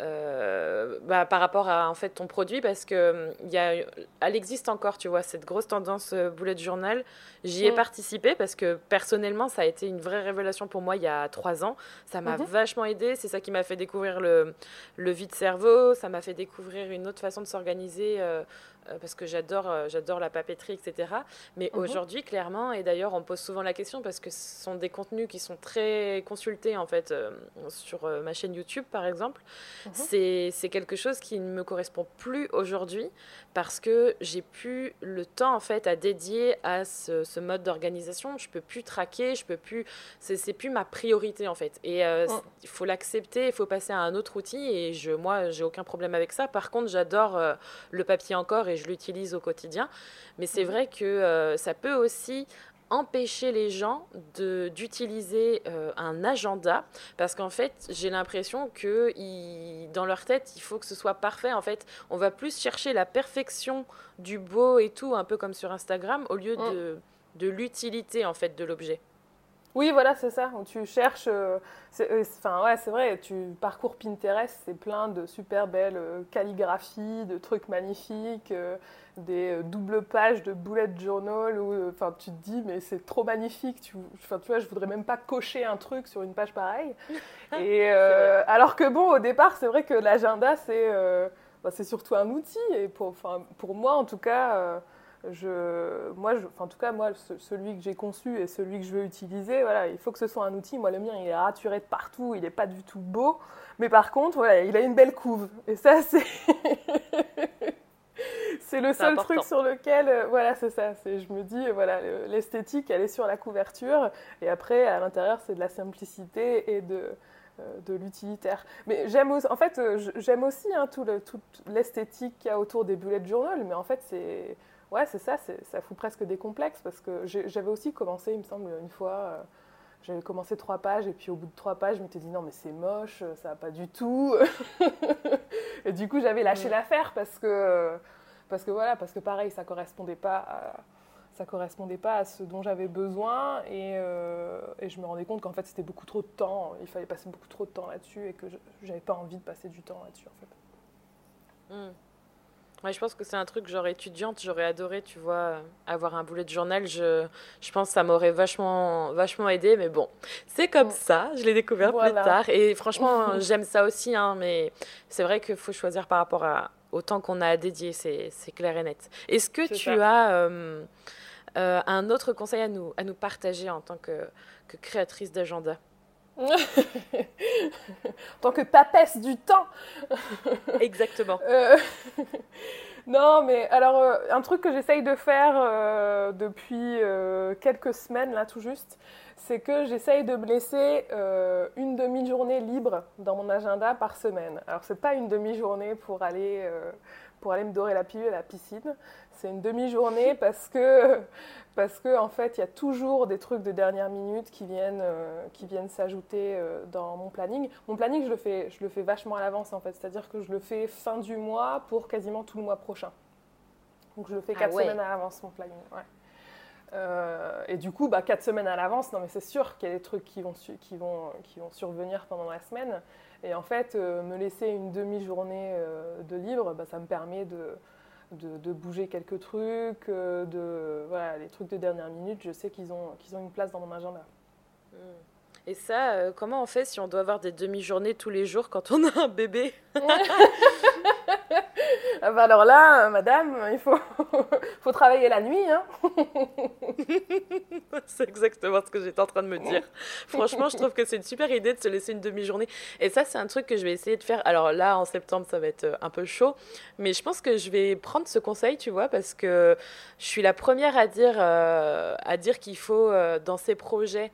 euh, bah, par rapport à en fait ton produit parce que il y a, elle existe encore tu vois cette grosse tendance euh, bullet journal j'y ai mm. participé parce que personnellement ça a été une vraie révélation pour moi il y a trois ans ça m'a mhm. vachement aidé c'est ça qui m'a fait découvrir le, le vide cerveau ça m'a fait découvrir une autre façon de s'organiser euh, parce que j'adore euh, j'adore la papeterie, etc. Mais mhm. aujourd'hui, clairement, et d'ailleurs, on pose souvent la question parce que ce sont des contenus qui sont très consultés, en fait, euh, sur ma chaîne YouTube, par exemple. Mhm. C'est quelque chose qui ne me correspond plus aujourd'hui parce que j'ai plus le temps, en fait, à dédier à ce, ce mode d'organisation. Je peux plus traquer, je peux plus... C'est plus ma priorité, en fait. Et il faut l'accepter, il faut passer à un autre outil. Et je, moi, j'ai aucun problème avec ça. Par contre, j'adore le papier encore et je l'utilise au quotidien. Mais c'est mhm. vrai que euh, ça peut aussi empêcher les gens d'utiliser euh, un agenda parce qu'en fait j'ai l'impression que dans leur tête il faut que ce soit parfait en fait on va plus chercher la perfection du beau et tout un peu comme sur Instagram au lieu mm. de, de l'utilité en fait de l'objet oui, voilà, c'est ça. Tu cherches. Euh, euh, enfin, ouais, c'est vrai. Tu parcours Pinterest, c'est plein de super belles euh, calligraphies, de trucs magnifiques, des doubles pages de bullet journal où, enfin, tu te dis, mais c'est trop magnifique. Tu, enfin, tu vois, je voudrais même pas cocher un truc sur une page pareille. Et alors que bon, au départ, c'est vrai que l'agenda, c'est, bah, surtout un outil. Et pour, pour moi, en tout cas je, moi, je, en tout cas, moi, celui que j'ai conçu et celui que je veux utiliser, voilà, il faut que ce soit un outil. Moi, le mien, il est raturé de partout, il n'est pas du tout beau, mais par contre, voilà, il a une belle couve. Et ça, c'est. c'est le seul truc sur lequel, euh, voilà, c'est ça. C'est, je me dis, voilà, l'esthétique, elle est sur la couverture, et après, à l'intérieur, c'est de la simplicité et de, euh, de l'utilitaire. Mais j'aime aussi, en fait, euh, j'aime aussi hein, tout le, l'esthétique qu'il y a autour des bullet journal, mais en fait, c'est ouais, c'est ça, ça fout presque des complexes parce que j'avais aussi commencé, il me semble, une fois. Euh, j'avais commencé trois pages et puis au bout de trois pages, je m'étais dit non mais c'est moche, ça va pas du tout. et du coup j'avais lâché l'affaire parce que parce que voilà parce que pareil ça correspondait pas à, ça correspondait pas à ce dont j'avais besoin et, euh, et, je me rendais compte qu'en fait c'était beaucoup trop de temps, il fallait passer beaucoup trop de temps là-dessus et que j'avais pas envie de passer du temps là-dessus en fait. Hmm je pense que c'est un truc, genre étudiante, j'aurais adoré, tu vois, avoir un boulet de journal. Je, je pense que ça m'aurait vachement, vachement aidé, mais bon, c'est comme ça. Je l'ai découvert plus tard. Et franchement, j'aime ça aussi, hein, mais c'est vrai qu'il faut choisir par rapport à, au temps qu'on a à dédier, c'est clair et net. Est-ce que tu as euh, euh, un autre conseil à nous, à nous partager en tant que, que créatrice d'agenda? En tant que papesse du temps. Exactement. Euh, non, mais alors, euh, un truc que j'essaye de faire euh, depuis quelques semaines, là tout juste, c'est que j'essaye de me laisser une demi-journée libre dans mon agenda par semaine. Alors, c'est pas une demi-journée pour aller pour aller me dorer la pilule à la piscine. C'est une demi-journée parce que parce que en fait, il y a toujours des trucs de dernière minute qui viennent, euh, qui viennent s'ajouter euh, dans mon planning. Mon planning, je le fais, je le fais vachement à l'avance en fait, c'est-à-dire que je le fais fin du mois pour quasiment tout le mois prochain. Donc je le fais ah quatre semaines à l'avance mon planning. Euh, et du coup, bah, quatre semaines à l'avance, non mais c'est sûr qu'il y a des trucs qui vont, qui, vont, qui vont survenir pendant la semaine. Et en fait, me laisser une demi-journée de libre, bah, ça me permet de, de, bouger quelques trucs, euh, de, voilà, les trucs de dernière minute, je sais qu'ils ont, qu'ils ont une place dans mon agenda. Hmm. Et ça, euh, comment on fait si on doit avoir des demi-journées tous les jours quand on a un bébé? bah alors là, madame, il faut, faut travailler la nuit. Hein c'est exactement ce que j'étais en train de me dire. Franchement, je trouve que c'est une super idée de se laisser une demi-journée. Et ça, c'est un truc que je vais essayer de faire. Alors là, en septembre, ça va être euh, un peu chaud. Mais je pense que je vais prendre ce conseil, tu vois, parce que je suis la première à dire, euh, dire qu'il faut, euh, dans ces projets,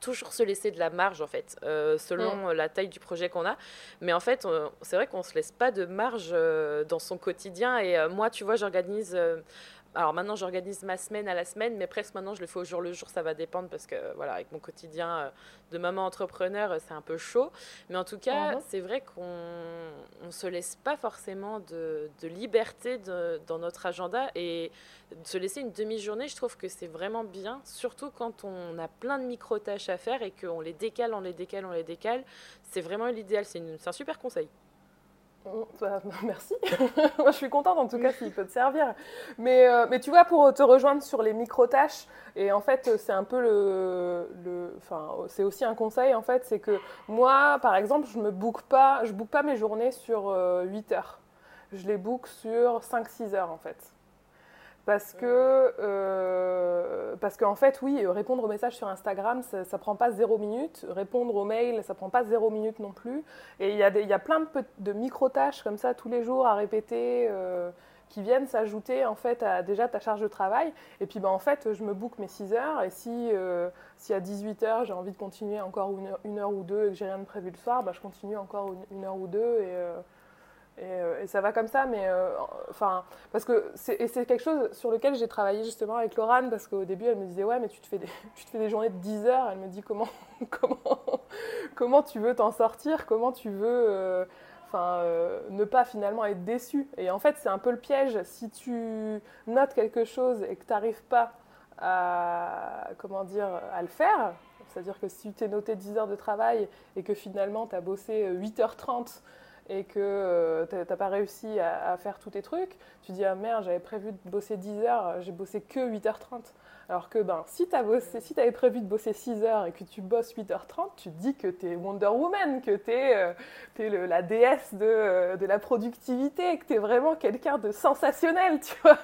toujours se laisser de la marge en fait, euh, selon mm. la taille du projet qu'on a. Mais en fait, c'est vrai qu'on se laisse pas de marge euh, dans son quotidien. Et euh, moi, tu vois, j'organise alors maintenant, j'organise ma semaine à la semaine, mais presque maintenant, je le fais au jour le jour. Ça va dépendre parce que, voilà, avec mon quotidien euh, de maman entrepreneur, euh, c'est un peu chaud. Mais en tout cas, mhm. c'est vrai qu'on ne se laisse pas forcément de, liberté dans notre agenda. Et de se laisser une demi-journée, je trouve que c'est vraiment bien, surtout quand on a plein de micro-tâches à faire et qu'on les décale, on les décale, on les décale. C'est vraiment l'idéal. C'est un super conseil. Merci. Moi, je suis contente en tout cas s'il peut te servir. Mais, euh, mais tu vois, pour te rejoindre sur les micro-tâches, et en fait, c'est un peu le. enfin, c'est aussi un conseil en fait, c'est que moi, par exemple, je ne book pas, je pas mes journées sur 8 euh, heures. Je les book sur 5-6 heures en fait. Parce que, euh, parce qu'en fait, oui, répondre aux messages sur Instagram, ça, ne prend pas zéro minute. Répondre aux mails, ça prend pas zéro minute non plus. Et il y, a y a plein de, micro-tâches comme ça tous les jours à répéter euh, qui viennent s'ajouter en fait à déjà ta charge de travail. Et puis ben, en fait, je me book mes 6 heures. Et si, euh, si à 18 heures, j'ai envie de continuer encore une heure, ou deux et que j'ai rien de prévu le soir, ben, je continue encore une, heure ou deux. Et, euh, et, ça va comme ça, mais euh, enfin, parce que c'est quelque chose sur lequel j'ai travaillé justement avec Laurane, parce qu'au début elle me disait ouais, mais tu te fais des, tu te fais des journées de 10 heures. Elle me dit comment, comment, comment tu veux t'en sortir, comment tu veux, euh, enfin, ne pas finalement être déçu. Et en fait, c'est un peu le piège. Si tu notes quelque chose et que tu n'arrives pas à, comment dire, à le faire, c'est-à-dire que si tu t'es noté 10 heures de travail et que finalement tu as bossé 8h30 et que euh, tu n'as pas réussi à, faire tous tes trucs, tu dis ah merde, j'avais prévu de bosser 10 heures, j'ai bossé que 8h30. Alors que ben, si tu si avais prévu de bosser 6 heures et que tu bosses 8h30, tu te dis que tu es Wonder Woman, que tu es, euh, la déesse de, euh, de, la productivité, que tu es vraiment quelqu'un de sensationnel, tu vois.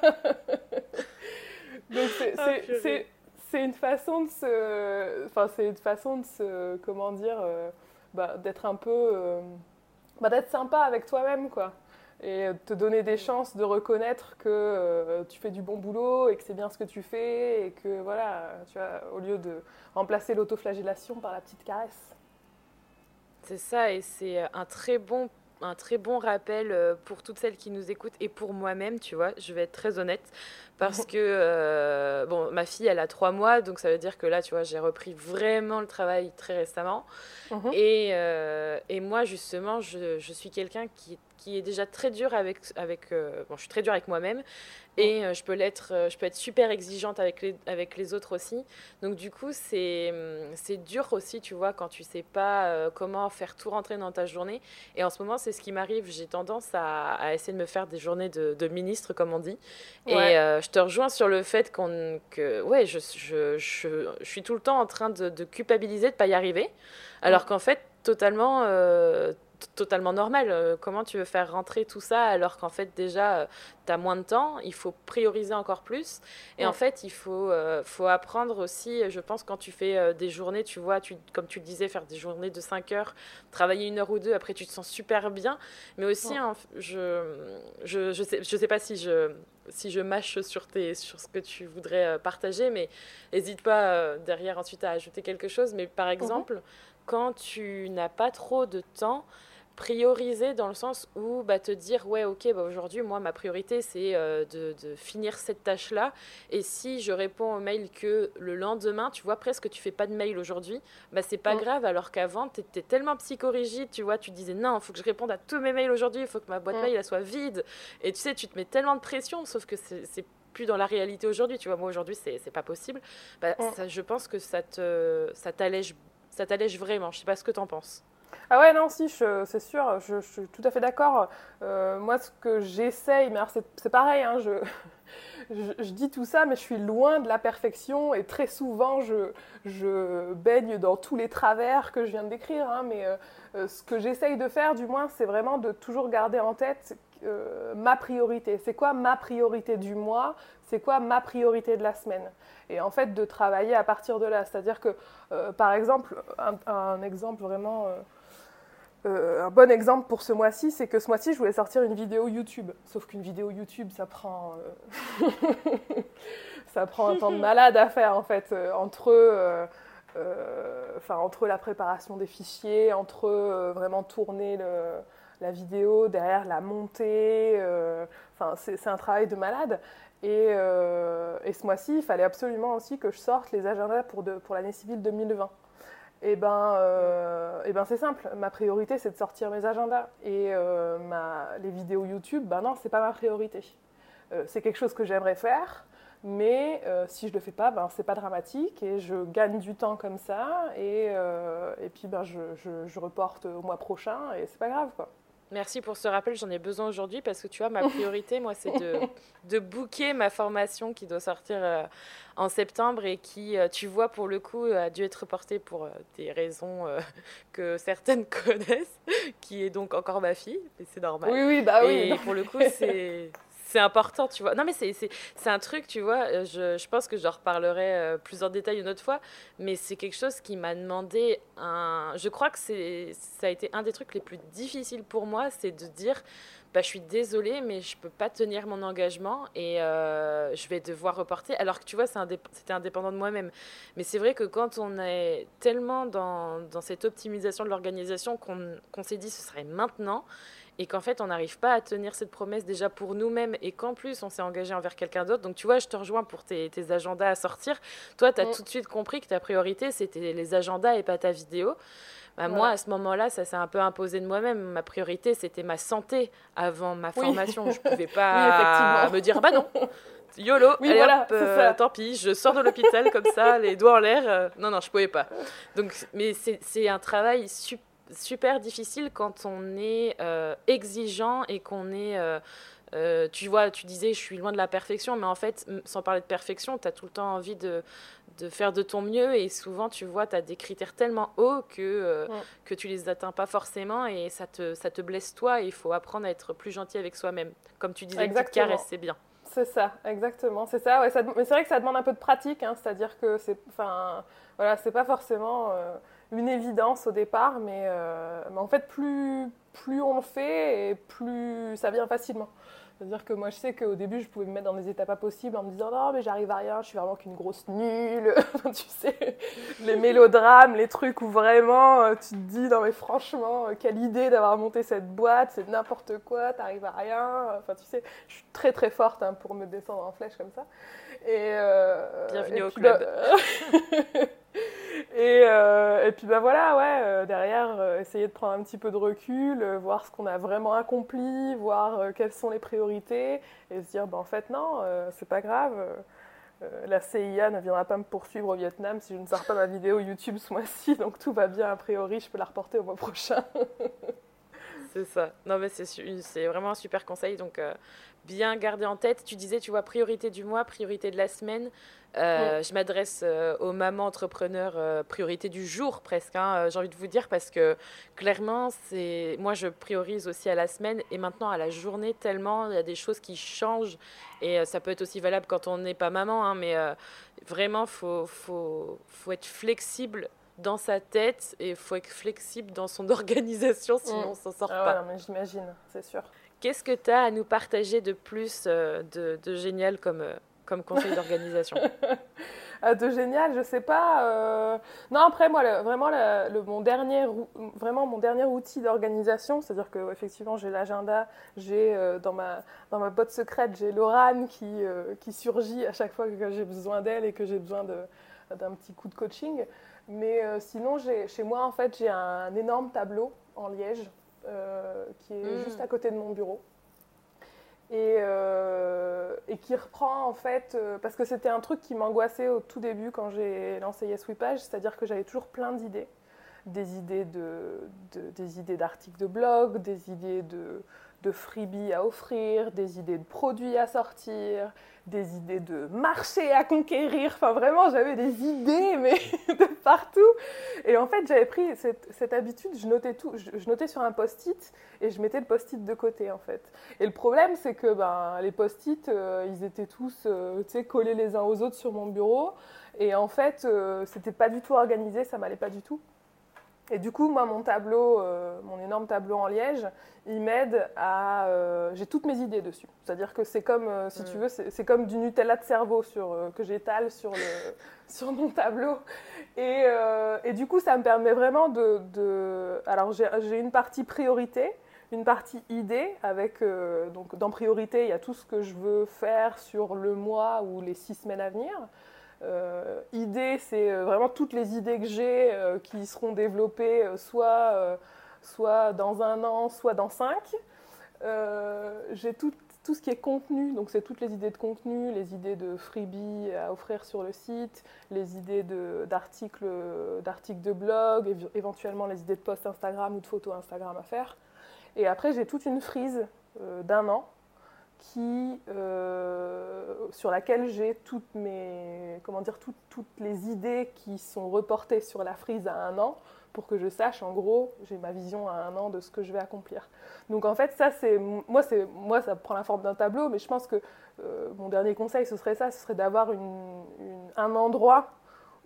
Donc c'est oh, une façon de se, enfin c'est une façon de se, comment dire, euh, bah, d'être un peu, euh, bah, d'être sympa avec toi-même quoi, et te donner des chances de reconnaître que euh, tu fais du bon boulot et que c'est bien ce que tu fais et que voilà, tu vois, au lieu de remplacer l'autoflagellation par la petite caresse. C'est ça, et c'est un très bon un très bon rappel euh, pour toutes celles qui nous écoutent et pour moi-même, tu vois, je vais être très honnête, parce que, euh, bon, ma fille, elle a trois mois, donc ça veut dire que là, tu vois, j'ai repris vraiment le travail très récemment. Mhm. Et, euh, et, moi, justement, je, je suis quelqu'un qui, qui, est déjà très dur avec... avec bon, je suis très dur avec moi-même, et euh, je peux l'être euh, je peux être super exigeante avec les, avec les autres aussi. Donc du coup c'est hum, c'est dur aussi tu vois quand tu sais pas euh, comment faire tout rentrer dans ta journée. Et en ce moment c'est ce qui m'arrive. J'ai tendance à, à, essayer de me faire des journées de, de ministre comme on dit. Et je te rejoins sur le fait qu'on que ouais je, je, je, je, suis tout le temps en train de, de culpabiliser de pas y arriver. Alors qu'en fait totalement totalement normal. Euh, comment tu veux faire rentrer tout ça alors qu'en fait déjà euh, tu as moins de temps, il faut prioriser encore plus. Et en fait, il faut, euh, faut apprendre aussi, je pense, quand tu fais des journées, tu vois, tu, comme tu le disais, faire des journées de 5 heures, travailler une heure ou deux, après tu te sens super bien. Mais aussi, hein, je, je, je, sais, je sais pas si je, si je mâche sur, tes, sur ce que tu voudrais partager, mais n'hésite pas derrière ensuite à ajouter quelque chose. Mais par mhm. exemple, quand tu n'as pas trop de temps, prioriser dans le sens où bah, te dire ouais ok bah, aujourd'hui moi ma priorité c'est euh, de, de, finir cette tâche là et si je réponds au mail que le lendemain tu vois presque tu fais pas de mail aujourd'hui bah c'est pas mm. grave alors qu'avant tu étais tellement psychorigide tu vois tu disais non il faut que je réponde à tous mes mails aujourd'hui il faut que ma boîte mm. mail elle soit vide et tu sais tu te mets tellement de pression sauf que c'est plus dans la réalité aujourd'hui tu vois moi aujourd'hui c'est pas possible bah, mm. ça, je pense que ça te ça t'allège ça t'allège vraiment je sais pas ce que tu en penses ah ouais, non, si, c'est sûr, je, suis tout à fait d'accord. Euh, moi, ce que j'essaye, mais c'est pareil, hein, je, je, dis tout ça, mais je suis loin de la perfection et très souvent, je, je baigne dans tous les travers que je viens de décrire. Hein, mais euh, euh, ce que j'essaye de faire, du moins, c'est vraiment de toujours garder en tête ma priorité. C'est quoi ma priorité du mois? C'est quoi ma priorité de la semaine? Et en fait de travailler à partir de là. C'est-à-dire que, par exemple, un exemple vraiment euh, un bon exemple pour ce mois-ci, c'est que ce mois-ci, je voulais sortir une vidéo YouTube. Sauf qu'une vidéo YouTube, ça prend, euh, ça prend un temps de malade à faire, en fait, euh, entre, enfin, entre la préparation des fichiers, entre vraiment tourner la vidéo, derrière la montée. Enfin, c'est un travail de malade. Et, ce mois-ci, il fallait absolument aussi que je sorte les agendas pour l'année civile 2020 eh ben, euh, eh ben c'est simple. Ma priorité, c'est de sortir mes agendas. Et euh, les vidéos YouTube, ben non, c'est pas ma priorité. Euh, c'est quelque chose que j'aimerais faire, mais si je le fais pas, ben c'est pas dramatique et je gagne du temps comme ça. Et, et puis ben je, je, je, reporte au mois prochain et c'est pas grave quoi. Merci pour ce rappel, j'en ai besoin aujourd'hui parce que tu vois, ma priorité, moi, c'est de, de booker ma formation qui doit sortir euh, en septembre et qui, euh, tu vois, pour le coup, a dû être reportée pour euh, des raisons que certaines connaissent, qui est donc encore ma fille, mais c'est normal. Oui, oui, bah oui. Et pour le coup, c'est c'est important, tu vois. Non, mais c'est un truc, tu vois. Euh, je, je pense que je reparlerai euh, plus en détail une autre fois, mais c'est quelque chose qui m'a demandé un. Je crois que ça a été un des trucs les plus difficiles pour moi, c'est de dire. Bah, je suis désolée, mais je peux pas tenir mon engagement et euh, je vais devoir reporter. Alors que tu vois, c'était indépendant de moi-même. Mais c'est vrai que quand on est tellement dans, dans cette optimisation de l'organisation qu'on s'est dit ce serait maintenant, et qu'en fait on n'arrive pas à tenir cette promesse déjà pour nous-mêmes et qu'en plus on s'est engagé envers quelqu'un d'autre. Donc tu vois, je te rejoins pour tes, tes agendas à sortir. Toi, tu as mm. tout de suite compris que ta priorité c'était les agendas et pas ta vidéo. Bah, Moi, à ce moment-là, ça s'est un peu imposé de moi-même. Ma priorité, c'était ma santé avant ma formation. Je ne pouvais pas me dire, bah non, YOLO, allez hop, euh, tant pis, je sors de l'hôpital comme ça, les doigts en l'air. Euh, non, non, je ne pouvais pas. Donc, mais c'est un travail super super difficile quand on est euh, exigeant et qu'on est... Euh, euh, tu vois, tu disais, je suis loin de la perfection, mais en fait, sans parler de perfection, tu as tout le temps envie de, de, faire de ton mieux et souvent, tu vois, tu as des critères tellement hauts que, que tu les atteins pas forcément et ça te, ça te blesse toi et il faut apprendre à être plus gentil avec soi-même. Comme tu disais, une caresse, c'est bien. C'est ça, exactement. C'est ça, ouais, ça, mais c'est vrai que ça demande un peu de pratique, hein, c'est-à-dire que c'est, enfin, voilà, c'est pas forcément euh, une évidence au départ, mais, euh, mais, en fait, plus, plus on le fait et plus ça vient facilement. C'est-à-dire que moi, je sais qu'au début, je pouvais me mettre dans des états pas possibles en me disant non, mais j'arrive à rien, je suis vraiment qu'une grosse nulle. tu sais, les mélodrames, les trucs où vraiment euh, tu te dis non, mais franchement, euh, quelle idée d'avoir monté cette boîte, c'est n'importe quoi, t'arrives à rien. Enfin, tu sais, je suis très très forte hein, pour me descendre en flèche comme ça. Et, euh, Bienvenue au club. Et, euh, et, puis bah voilà, ouais, euh, derrière, euh, essayer de prendre un petit peu de recul, voir ce qu'on a vraiment accompli, voir quelles sont les priorités, et se dire, bah, en fait, non, c'est pas grave. la CIA ne viendra pas me poursuivre au Vietnam si je ne sors pas ma vidéo YouTube ce mois-ci, donc tout va bien a priori, je peux la reporter au mois prochain. c'est ça. Non mais c'est vraiment un super conseil, donc bien garder en tête. Tu disais, tu vois, priorité du mois, priorité de la semaine. Euh, je m'adresse euh, aux mamans entrepreneurs, euh, priorité du jour presque, hein, j'ai envie de vous dire, parce que clairement, c'est moi je priorise aussi à la semaine et maintenant à la journée tellement il y a des choses qui changent et ça peut être aussi valable quand on n'est pas maman, hein, mais vraiment il faut, faut, faut être flexible dans sa tête et il faut être flexible dans son organisation, sinon mm. on s'en sort ah pas. j'imagine, c'est sûr. Qu'est-ce que tu as à nous partager de plus de, de génial comme comme conseil d'organisation? Ah, De génial, je sais pas. Euh, non, après, moi, vraiment, le, mon, dernier, vraiment, mon dernier outil d'organisation, c'est-à-dire que effectivement, j'ai l'agenda, j'ai euh, dans, ma, dans ma boîte secrète, j'ai Laurane qui, euh, qui surgit à chaque fois que j'ai besoin d'elle et que j'ai besoin d'un petit coup de coaching. Mais sinon, chez moi, en fait, j'ai un, énorme tableau en liège qui est hmm. juste à côté de mon bureau. Euh, et, qui reprend en fait, euh, parce que c'était un truc qui m'angoissait au tout début quand j'ai lancé Yes c'est-à-dire que j'avais toujours plein d'idées, des idées de, des idées d'articles de blog, des idées de, de freebies à offrir, des idées de produits à sortir, des idées de marché à conquérir. Enfin, vraiment, j'avais des idées, mais de partout. Et en fait, j'avais pris cette, habitude, je notais tout, je, notais sur un post-it et je mettais le post-it de côté, en fait. Et le problème, c'est que ben, les post-it, euh, ils étaient tous euh, collés les uns aux autres sur mon bureau. Et en fait, euh, c'était pas du tout organisé, ça m'allait pas du tout. Et du coup, moi, mon tableau, euh, mon énorme tableau en liège, il m'aide à. Euh, j'ai toutes mes idées dessus. C'est-à-dire que c'est comme, euh, si tu mm. veux, c'est comme du Nutella de cerveau sur, que j'étale sur, le, sur mon tableau. Et, et, du coup, ça me permet vraiment de. de... Alors, j'ai une partie priorité, une partie idée, avec. donc, dans priorité, il y a tout ce que je veux faire sur le mois ou les six semaines à venir. Euh, idée, c'est euh, vraiment toutes les idées que j'ai euh, qui seront développées soit, soit dans un an, soit dans cinq. j'ai tout, tout, ce qui est contenu, donc c'est toutes les idées de contenu, les idées de freebies à offrir sur le site, les idées d'articles de, de blog, éventuellement les idées de posts Instagram ou de photos Instagram à faire. Et après, j'ai toute une frise d'un an qui, euh, sur laquelle j'ai toutes mes, comment dire, toutes les idées qui sont reportées sur la frise à un an pour que je sache, en gros, j'ai ma vision à un an de ce que je vais accomplir. Donc en fait, ça, c'est, moi, c'est, moi, ça prend la forme d'un tableau, mais je pense que euh, mon dernier conseil, ce serait ça, ce serait d'avoir un endroit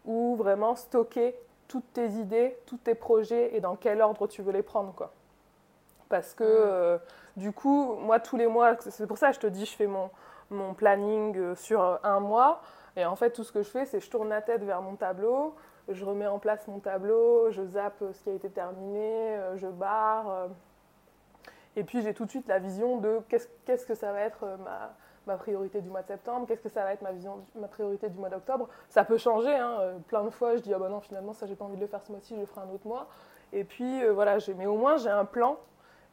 où vraiment stocker toutes tes idées, tous tes projets et dans quel ordre tu veux les prendre, quoi. Parce que euh, du coup, moi, tous les mois, c'est pour ça que je te dis, je fais mon, mon planning euh, sur un mois. Et en fait, tout ce que je fais, c'est je tourne la tête vers mon tableau, je remets en place mon tableau, je zappe ce qui a été terminé, euh, je barre. Et puis, j'ai tout de suite la vision de qu'est-ce que ça va être ma, ma priorité du mois de septembre, qu'est-ce que ça va être ma, vision, ma priorité du mois d'octobre. Ça peut changer, hein. plein de fois je dis ah bah non finalement ça j'ai pas envie de le faire ce mois-ci, je le ferai un autre mois. Et puis voilà, mais au moins j'ai un plan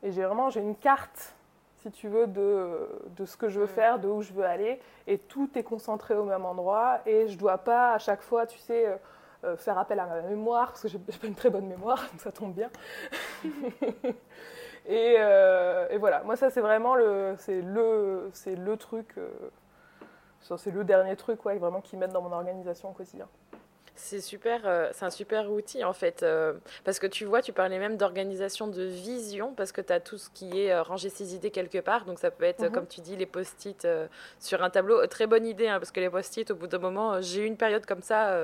et j'ai vraiment j'ai une carte, si tu veux, de, de, ce que je veux faire, de où je veux aller. Et tout est concentré au même endroit. Et je ne dois pas à chaque fois, tu sais, euh, euh, faire appel à ma mémoire, parce que j'ai pas une très bonne mémoire, donc ça tombe bien. et, euh, et, voilà, moi ça c'est vraiment le, c'est le, c'est le truc, c'est le dernier truc ouais, vraiment qui m'aide dans mon organisation au quotidien. C'est super, euh, c'est un super outil en fait. Euh, parce que tu vois, tu parlais même d'organisation de vision, parce que tu as tout ce qui est euh, ranger ses idées quelque part. Donc ça peut être, mhm. comme tu dis, les post-it sur un tableau. Très bonne idée, hein, parce que les post-it, au bout d'un moment, j'ai eu une période comme ça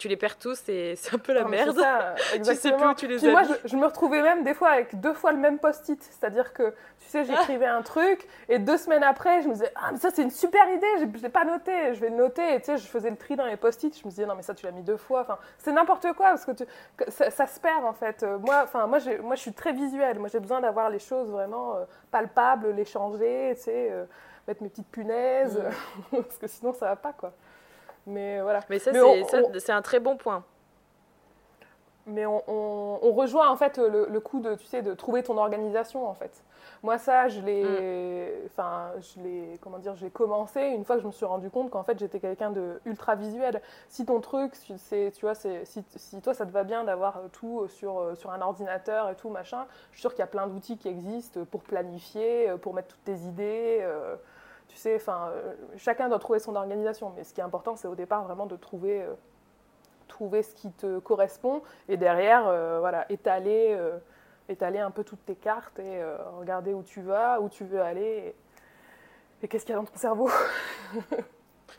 tu les perds tous et c'est un peu la merde. Ça, tu sais plus où tu les Puis moi, je, me retrouvais même des fois avec deux fois le même post-it. C'est-à-dire que, tu sais, j'écrivais un truc et deux semaines après, je me disais, ah, mais ça, c'est une super idée, je ne l'ai pas noté, je vais le noter. Et tu sais, je faisais le tri dans les post-it. Je me disais, non, mais ça, tu l'as mis deux fois. Enfin, c'est n'importe quoi parce que, ça, se perd en fait. Euh, moi, enfin, moi, moi, je suis très visuelle. Moi, j'ai besoin d'avoir les choses vraiment euh, palpables, les changer, tu sais, euh, mettre mes petites punaises, mm. parce que sinon, ça va pas, quoi. Mais voilà. Mais ça, c'est un très bon point. Mais on, on, rejoint en fait le, le, coup de, tu sais, de trouver ton organisation en fait. Moi ça, je l'ai, mm. enfin, je l'ai, comment dire, j'ai commencé une fois que je me suis rendu compte qu'en fait j'étais quelqu'un de ultra visuel. Si ton truc, c'est, tu vois, c'est, si, si, toi ça te va bien d'avoir tout sur, sur un ordinateur et tout machin, je suis sûre qu'il y a plein d'outils qui existent pour planifier, pour mettre toutes tes idées. Euh, tu sais, enfin, euh, chacun doit trouver son organisation, mais ce qui est important, c'est au départ vraiment de trouver, euh, trouver ce qui te correspond et derrière, euh, voilà, étaler, étaler un peu toutes tes cartes et regarder où tu vas, où tu veux aller et, qu'est-ce qu'il y a dans ton cerveau.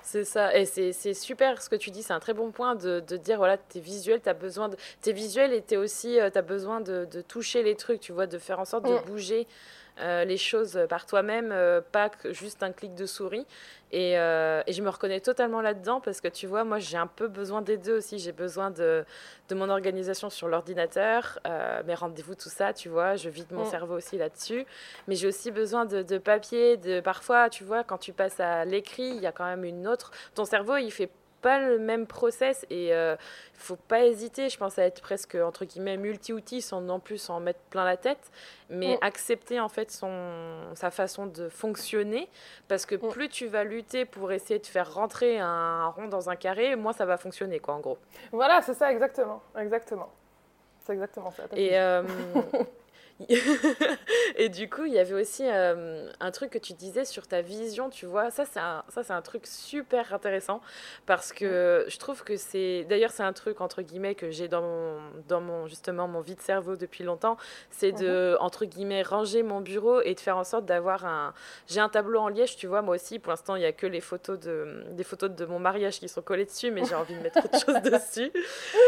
C'est ça, et c'est super ce que tu dis, c'est un très bon point de, de dire, voilà, t'es visuel, t'as besoin de... T'es visuel et t'es aussi, t'as besoin de, de, toucher les trucs, tu vois, de faire en sorte de mm. bouger. Euh, les choses par toi-même, euh, pas que juste un clic de souris. Et, euh, et je me reconnais totalement là-dedans parce que tu vois, moi j'ai un peu besoin des deux aussi. J'ai besoin de, de, mon organisation sur l'ordinateur, mes rendez-vous, tout ça, tu vois. Je vide mon mm. cerveau aussi là-dessus. Mais j'ai aussi besoin de, de, papier, de parfois, tu vois, quand tu passes à l'écrit, il y a quand même une autre. Ton cerveau, il fait pas le même process et il euh, faut pas hésiter, je pense, à être presque entre guillemets multi-outils sans non plus en mettre plein la tête, mais mm. accepter en fait son, sa façon de fonctionner parce que mm. plus tu vas lutter pour essayer de faire rentrer un rond dans un carré, moins ça va fonctionner quoi en gros. Voilà, c'est ça exactement, exactement. C'est exactement ça. Et, euh, et du coup, il y avait aussi euh, un truc que tu disais sur ta vision, tu vois. Ça, c'est un, ça, c'est un truc super intéressant parce que je trouve que c'est. D'ailleurs, c'est un truc, entre guillemets, que j'ai dans mon, dans mon, justement, mon vide cerveau depuis longtemps. C'est de, mhm. entre guillemets, ranger mon bureau et de faire en sorte d'avoir un. J'ai un tableau en liège, tu vois, moi aussi. Pour l'instant, il n'y a que les photos de, des photos de mon mariage qui sont collées dessus, mais j'ai envie de mettre autre chose dessus.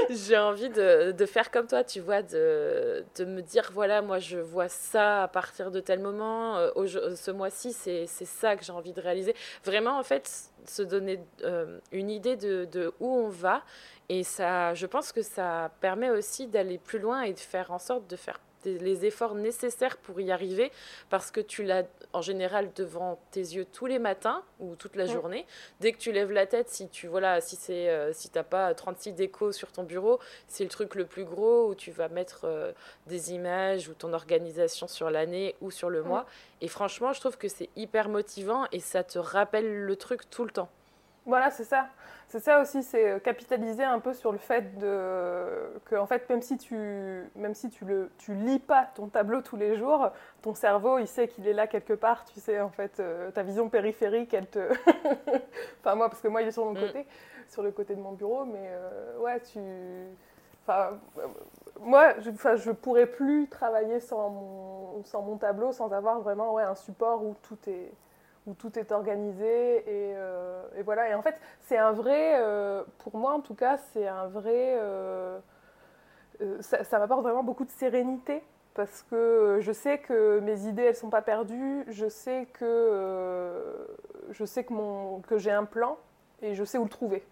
J'ai envie de, de, faire comme toi, tu vois, de, de me dire, voilà, moi, je vois ça à partir de tel moment, euh, ce mois-ci, c'est ça que j'ai envie de réaliser. Vraiment, en fait, se donner euh, une idée de, de, où on va. Et ça, je pense que ça permet aussi d'aller plus loin et de faire en sorte de faire les efforts nécessaires pour y arriver parce que tu l'as en général devant tes yeux tous les matins ou toute la journée. Dès que tu lèves la tête, si tu voilà, si c'est euh, si t'as pas 36 décos sur ton bureau, c'est le truc le plus gros où tu vas mettre euh, des images ou ton organisation sur l'année ou sur le mois. Et franchement, je trouve que c'est hyper motivant et ça te rappelle le truc tout le temps. Voilà, c'est ça. C'est ça aussi, c'est euh, capitaliser un peu sur le fait de, que, en fait, même si tu, même si tu le, tu lis pas ton tableau tous les jours, ton cerveau, il sait qu'il est là quelque part. Tu sais, en fait, euh, ta vision périphérique, elle te, enfin moi, parce que moi, il est sur mon mm. côté, sur le côté de mon bureau, mais euh, ouais, tu, enfin, moi, je, enfin, je pourrais plus travailler sans mon, sans mon tableau, sans avoir vraiment ouais, un support où tout est où tout est organisé et, euh, et voilà. Et en fait, c'est un vrai, euh, pour moi en tout cas, c'est un vrai, euh, ça, ça m'apporte vraiment beaucoup de sérénité parce que je sais que mes idées elles sont pas perdues, je sais que je sais que j'ai un plan et je sais où le trouver.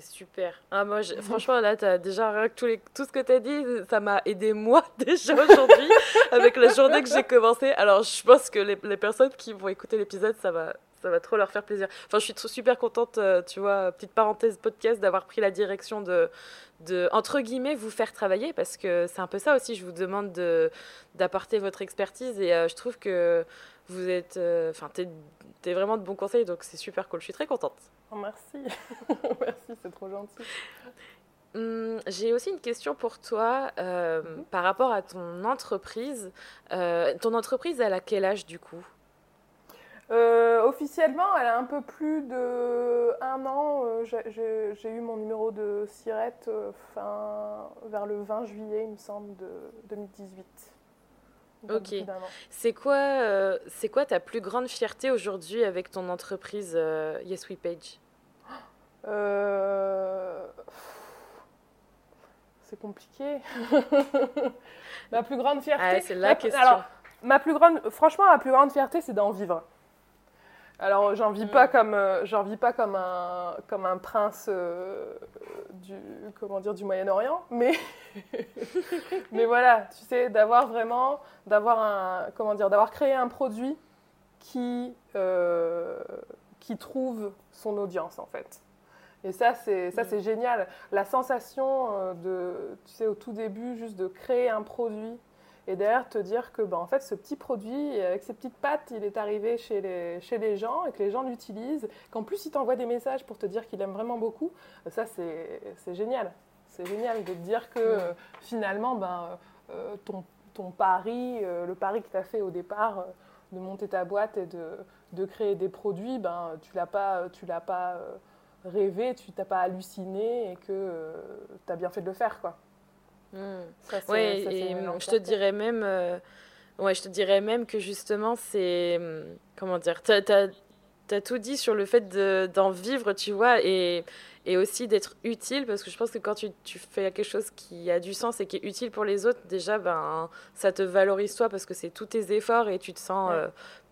C'est super. Ah, moi, franchement, là, as déjà, tout, les, tout ce que tu as dit, ça m'a aidé moi déjà aujourd'hui, avec la journée que j'ai commencé. Alors, je pense que les, les personnes qui vont écouter l'épisode, ça va, ça va trop leur faire plaisir. Enfin, je suis super contente, euh, tu vois, petite parenthèse podcast, d'avoir pris la direction de, de, entre guillemets, vous faire travailler, parce que c'est un peu ça aussi, je vous demande d'apporter votre expertise, et euh, je trouve que vous êtes, euh, enfin, tu es, vraiment de bons conseils, donc c'est super cool, je suis très contente. Oh, merci, merci, c'est trop gentil. Hum, j'ai aussi une question pour toi euh, mhm. par rapport à ton entreprise. Euh, ton entreprise, elle a quel âge du coup? Euh, officiellement, elle a un peu plus de un an. Euh, j'ai eu mon numéro de Sirette fin, vers le 20 juillet, il me semble, de 2018. Ok. C'est quoi, c'est quoi ta plus grande fierté aujourd'hui avec ton entreprise Yes We Page? C'est compliqué. ma plus grande fierté. Ah, c'est la question. Alors, ma plus grande, franchement, ma plus grande fierté, c'est d'en vivre. Alors, j'en vis mm. pas comme, euh, j'en vis pas comme un, comme un prince euh, du, comment dire, du Moyen-Orient, mais, mais voilà, tu sais, d'avoir vraiment, d'avoir un, comment dire, d'avoir créé un produit qui, euh, qui trouve son audience en fait. Et ça, c'est ça, mm. c'est génial. La sensation de, tu sais, au tout début, juste de créer un produit et derrière te dire que ben, en fait, ce petit produit, avec ses petites pattes, il est arrivé chez les, chez les gens et que les gens l'utilisent, qu'en plus il t'envoie des messages pour te dire qu'il aime vraiment beaucoup, ça c'est génial. C'est génial de te dire que euh, finalement, ben, euh, ton, ton pari, euh, le pari que tu as fait au départ de monter ta boîte et de, de créer des produits, ben, tu l'as pas, tu l'as pas rêvé, tu t'as pas halluciné et que tu as bien fait de le faire. quoi. Ouais, et je te dirais même, euh, ouais, je te dirais même que justement, c'est, hum, comment dire, tu as, tout dit sur le fait d'en vivre, tu vois, et, et aussi d'être utile, parce que je pense que quand tu, tu, fais quelque chose qui a du sens et qui est utile pour les autres, déjà, ben, ça te valorise toi, parce que c'est tous tes efforts et tu te sens euh,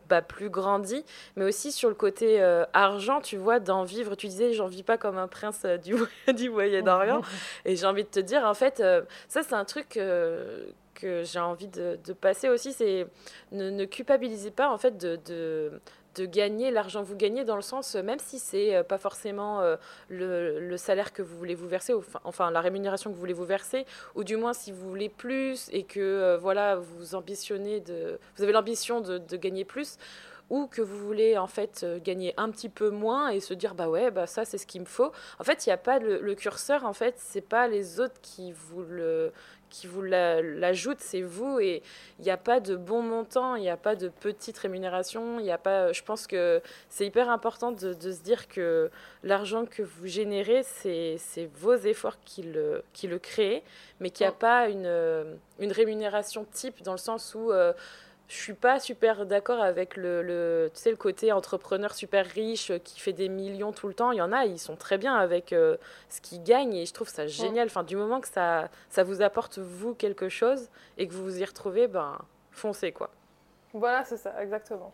bah, plus grandi, mais aussi sur le côté euh, argent, tu vois, d'en vivre. Tu disais, j'en vis pas comme un prince euh, du, du Moyen-Orient. et j'ai envie de te dire, en fait, euh, ça, c'est un truc que j'ai envie de, de, passer aussi, c'est ne, ne, culpabilisez pas, en fait, de, de de gagner l'argent vous gagnez dans le sens, même si c'est pas forcément le, le, salaire que vous voulez vous verser, enfin, enfin, la rémunération que vous voulez vous verser, ou du moins si vous voulez plus et que voilà vous ambitionnez de, vous avez l'ambition de, de, gagner plus, ou que vous voulez en fait gagner un petit peu moins et se dire bah ouais bah ça c'est ce qu'il me faut. En fait il n'y a pas le, le, curseur en fait c'est pas les autres qui vous le qui vous l'ajoute, c'est vous. Et il n'y a pas de bon montant, il n'y a pas de petite rémunération. Il a pas, je pense que c'est hyper important de, de, se dire que l'argent que vous générez, c'est vos efforts qui le, qui le créent, mais qu'il n'y a pas une, une rémunération type dans le sens où... Euh, je suis pas super d'accord avec le, le, tu sais, le côté entrepreneur super riche euh, qui fait des millions tout le temps. Il y en a, ils sont très bien avec euh, ce qu'ils gagnent et je trouve ça génial. Enfin, du moment que ça, ça vous apporte, vous, quelque chose et que vous vous y retrouvez, ben, foncez, quoi. Voilà, c'est ça, exactement.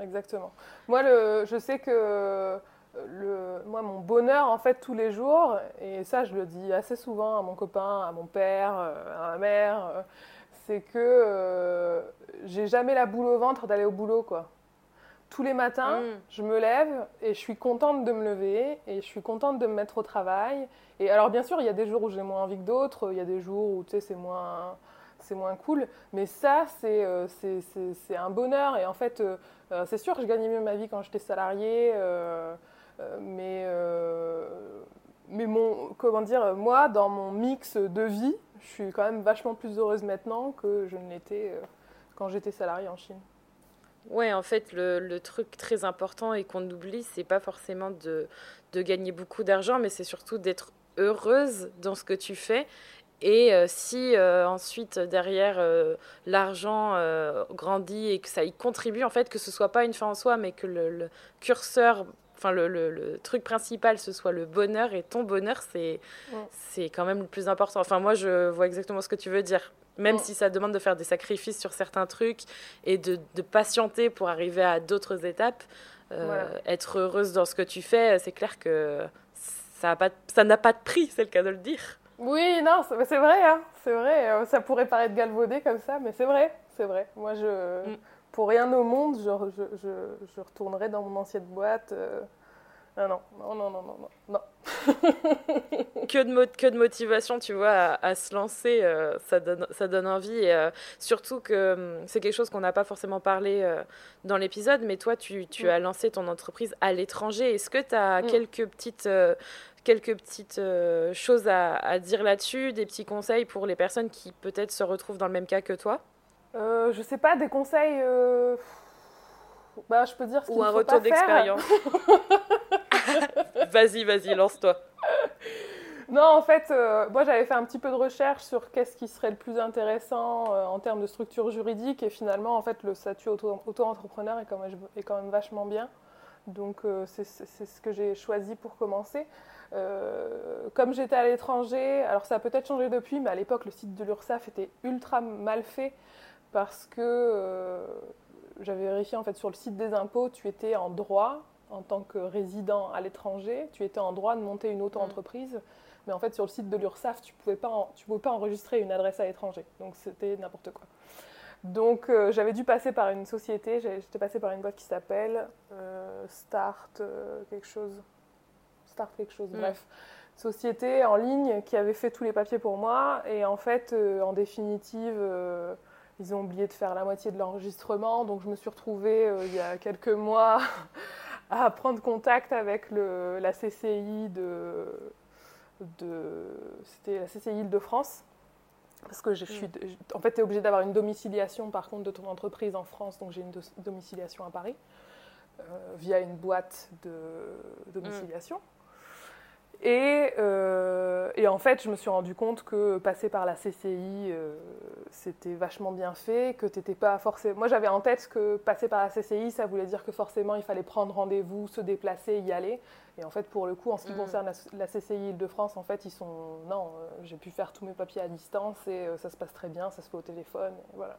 Exactement. Moi, le, je sais que le, moi, mon bonheur, en fait, tous les jours, et ça, je le dis assez souvent à mon copain, à mon père, euh, à ma mère, c'est que euh, j'ai jamais la boule au ventre d'aller au boulot, quoi. Tous les matins, mm. je me lève et je suis contente de me lever et je suis contente de me mettre au travail. Et alors, bien sûr, il y a des jours où j'ai moins envie que d'autres, il y a des jours où, tu sais, c'est moins c'est moins cool. Mais ça, c'est euh, c'est un bonheur. Et en fait, euh, c'est sûr que je gagnais mieux ma vie quand j'étais salariée. mais, mais mon, comment dire, moi, dans mon mix de vie, je suis quand même vachement plus heureuse maintenant que je ne l'étais euh, quand j'étais salariée en Chine. Ouais, en fait, le, truc très important et qu'on oublie, c'est pas forcément de, gagner beaucoup d'argent, mais c'est surtout d'être heureuse dans ce que tu fais. Et euh, si euh, ensuite derrière l'argent grandit et que ça y contribue, en fait, que ce soit pas une fin en soi, mais que le curseur enfin le, le, le, truc principal ce soit le bonheur et ton bonheur c'est c'est quand même le plus important. Enfin moi je vois exactement ce que tu veux dire. Même si ça demande de faire des sacrifices sur certains trucs et de, de patienter pour arriver à d'autres étapes euh, être heureuse dans ce que tu fais c'est clair que ça n'a pas ça n'a pas de prix c'est le cas de le dire. Oui non c'est vrai hein, c'est vrai. Ça pourrait paraître galvaudé comme ça mais c'est vrai. C'est vrai. Moi je mm pour rien au monde, je, je, je, je retournerai dans mon ancienne boîte. Euh... Ah non, non, non, non, non, non. que, de que de motivation, tu vois, à, à se lancer, euh, ça, donne, ça donne envie. Et euh, surtout que hum, c'est quelque chose qu'on n'a pas forcément parlé euh, dans l'épisode, mais toi, tu, tu mm. as lancé ton entreprise à l'étranger. Est-ce que tu as mm. quelques petites quelques petites choses à, à dire là-dessus, des petits conseils pour les personnes qui peut-être se retrouvent dans le même cas que toi? Euh, je sais pas, des conseils. Euh... bah, je peux dire ce Ou un retour d'expérience. vas-y, vas-y, lance-toi. Non, en fait, euh, moi j'avais fait un petit peu de recherche sur qu'est-ce qui serait le plus intéressant euh, en termes de structure juridique et finalement, en fait, le statut auto-entrepreneur est, quand même, est quand même vachement bien. Donc euh, c'est ce que j'ai choisi pour commencer. comme j'étais à l'étranger, alors ça a peut-être changé depuis, mais à l'époque le site de l'URSSAF était ultra mal fait parce que j'avais vérifié en fait sur le site des impôts, tu étais en droit en tant que résident à l'étranger, tu étais en droit de monter une auto-entreprise. Mais en fait, sur le site de l'URSSAF, tu ne pouvais, pas pouvais pas enregistrer une adresse à l'étranger. Donc, c'était n'importe quoi. Donc, euh, j'avais dû passer par une société. J'étais passée par une boîte qui s'appelle euh, Start euh, quelque chose. Start quelque chose, mm. bref. Société en ligne qui avait fait tous les papiers pour moi. Et en fait, en définitive, ils ont oublié de faire la moitié de l'enregistrement. Donc, je me suis retrouvée il y a quelques mois à prendre contact avec le, la CCI de de. C'était la CCI Île-de-France. Parce que je suis. En fait, tu es obligé d'avoir une domiciliation, par contre, de ton entreprise en France. Donc, j'ai une domiciliation à Paris, euh, via une boîte de domiciliation. Euh, et, en fait, je me suis rendu compte que passer par la CCI, euh, c'était vachement bien fait, que t'étais pas forcément. Moi, j'avais en tête que passer par la CCI, ça voulait dire que forcément, il fallait prendre rendez-vous, se déplacer, y aller. Et en fait, pour le coup, en ce qui mm. concerne la, CCI Île-de-France, en fait, ils sont. Non, euh, j'ai pu faire tous mes papiers à distance et ça se passe très bien, ça se fait au téléphone, voilà.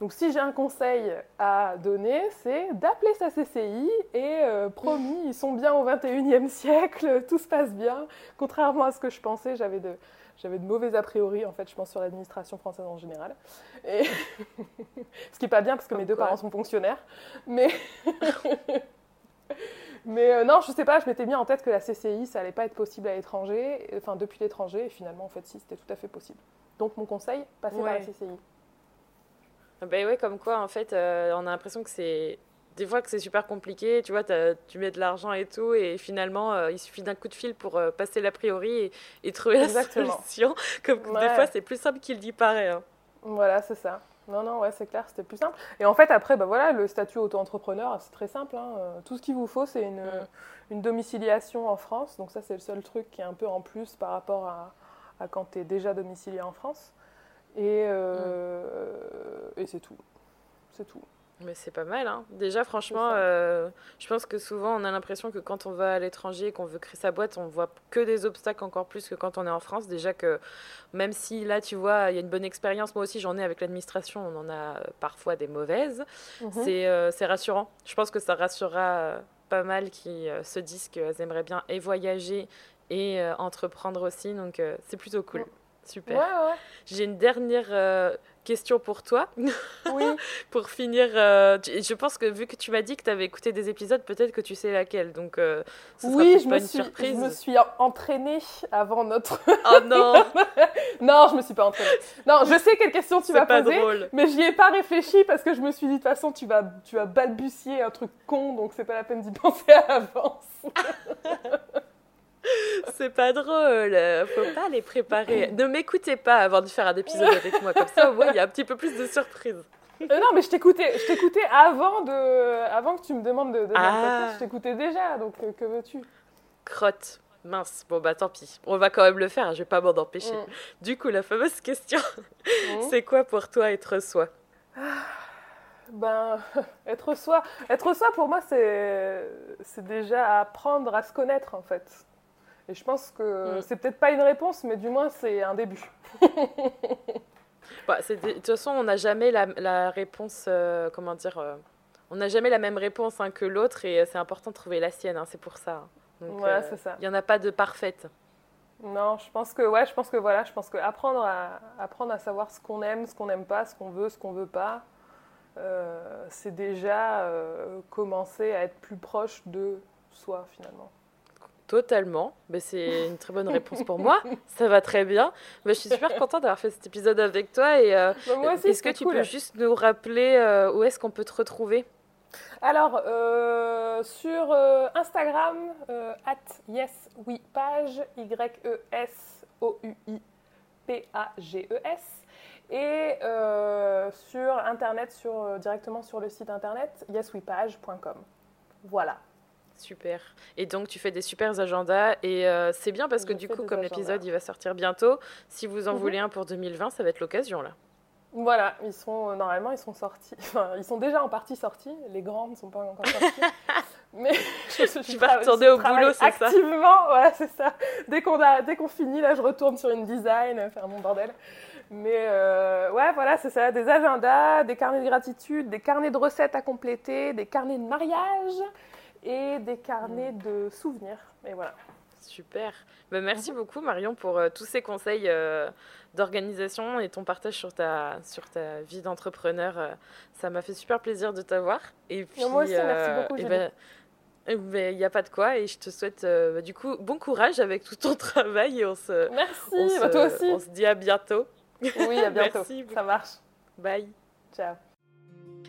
Donc si j'ai un conseil à donner, c'est d'appeler sa CCI et euh, promis, ils sont bien au 21e siècle, tout se passe bien. Contrairement à ce que je pensais, j'avais de, j'avais de mauvais a priori, en fait, je pense sur l'administration française en général. Et ce qui n'est pas bien parce que mes deux parents sont fonctionnaires. Mais, mais euh, non, je sais pas, je m'étais mis en tête que la CCI, ça allait pas être possible à l'étranger, enfin depuis l'étranger, et finalement, en fait, si, c'était tout à fait possible. Donc mon conseil, passez par la CCI. Ben ouais, comme quoi, en fait, euh, on a l'impression que c'est. Des fois que c'est super compliqué, tu vois, tu mets de l'argent et tout, et finalement, euh, il suffit d'un coup de fil pour euh, passer l'a priori et, trouver la solution. Comme des fois, c'est plus simple qu'il dit paraît. Hein. Voilà, c'est ça. Non, non, ouais, c'est clair, c'était plus simple. Et en fait, après, bah voilà, le statut auto-entrepreneur, c'est très simple. Hein. Tout ce qu'il vous faut, c'est une, mm. une, domiciliation en France. Donc ça, c'est le seul truc qui est un peu en plus par rapport à, à quand tu es déjà domicilié en France. Et, euh, mm. Et c'est tout. C'est tout. Mais c'est pas mal, hein. Déjà, franchement, euh, je pense que souvent, on a l'impression que quand on va à l'étranger et qu'on veut créer sa boîte, on voit que des obstacles encore plus que quand on est en France. Déjà que, même si là, tu vois, il y a une bonne expérience, moi aussi, j'en ai avec l'administration, on en a parfois des mauvaises. Mhm. Euh, c'est rassurant. Je pense que ça rassurera pas mal qui se disent qu'elles aimeraient bien et voyager et entreprendre aussi. Donc, c'est plutôt cool. Super. J'ai une dernière euh, question pour toi. Oui. pour finir, euh, je pense que vu que tu m'as dit que tu avais écouté des épisodes, peut-être que tu sais laquelle. Donc, euh, oui, je, me suis, je me suis entraînée avant notre. Oh non Non, je me suis pas entraînée. Non, je sais quelle question tu vas poser, drôle. mais j'y ai pas réfléchi parce que je me suis dit de toute façon, tu vas, tu vas balbutier un truc con, donc c'est pas la peine d'y penser à l'avance. C'est pas drôle, faut pas les préparer. Ne m'écoutez pas avant de faire un épisode avec moi, comme ça au moins il y a un petit peu plus de surprise. Euh, non, mais je t'écoutais, je t'écoutais avant de, avant que tu me demandes de, de ah. je t'écoutais déjà, donc euh, que veux-tu? Crotte. Mince, bon bah tant pis, on va quand même le faire, je vais pas m'en empêcher. Mm. Du coup, la fameuse question, mm. c'est quoi pour toi être soi? Ben, être soi, être soi pour moi, c'est, c'est déjà apprendre à se connaître en fait. Et je pense que mm. c'est peut-être pas une réponse, mais du moins c'est un début. bah, de toute façon, on n'a jamais la, la réponse, euh, comment dire, euh, on n'a jamais la même réponse hein, que l'autre et c'est important de trouver la sienne, hein, c'est pour ça. Hein. voilà, euh, c'est ça. Il n'y en a pas de parfaite. Non, je pense que ouais, je pense que voilà, je pense que apprendre à apprendre à savoir ce qu'on aime, ce qu'on n'aime pas, ce qu'on veut, ce qu'on veut pas, c'est déjà commencer à être plus proche de soi finalement. Totalement. Mais c'est une très bonne réponse pour moi. Ça va très bien. Mais je suis super contente d'avoir fait cet épisode avec toi. Et euh, bah, est-ce que tu peux juste nous rappeler euh, où est-ce qu'on peut te retrouver? Alors, euh, sur Instagram, at yeswepage, Y-E-S-O-U-I-P-A-G-E-S. Et sur internet, sur, directement sur le site internet yeswepage.com. Voilà. Super. Et donc tu fais des super agendas et euh, c'est bien parce que du coup comme l'épisode il va sortir bientôt, si vous en mhm. voulez un pour 2020, ça va être l'occasion là. Voilà, ils sont euh, normalement ils sont sortis, enfin ils sont déjà en partie sortis, les grands ne sont pas encore sortis. mais je, je, tu vas retourner au boulot, c'est ça Activement, ouais, c'est ça. Dès qu'on a dès qu'on finit là, je retourne sur une design, faire mon bordel. Mais euh, ouais, voilà, c'est ça, des agendas, des carnets de gratitude, des carnets de recettes à compléter, des carnets de mariage et des carnets de souvenirs. Et voilà. Super. Ben, merci mhm. beaucoup Marion pour euh, tous ces conseils euh, d'organisation et ton partage sur ta, sur ta vie d'entrepreneur. Euh, ça m'a fait super plaisir de t'avoir. Et puis, moi aussi, merci beaucoup. Il ben, n'y ben, a pas de quoi et je te souhaite bah, du coup bon courage avec tout ton travail et on se, merci, bah, toi aussi. on se dit à bientôt. Oui, à bientôt. Ça marche. Bye. Ciao.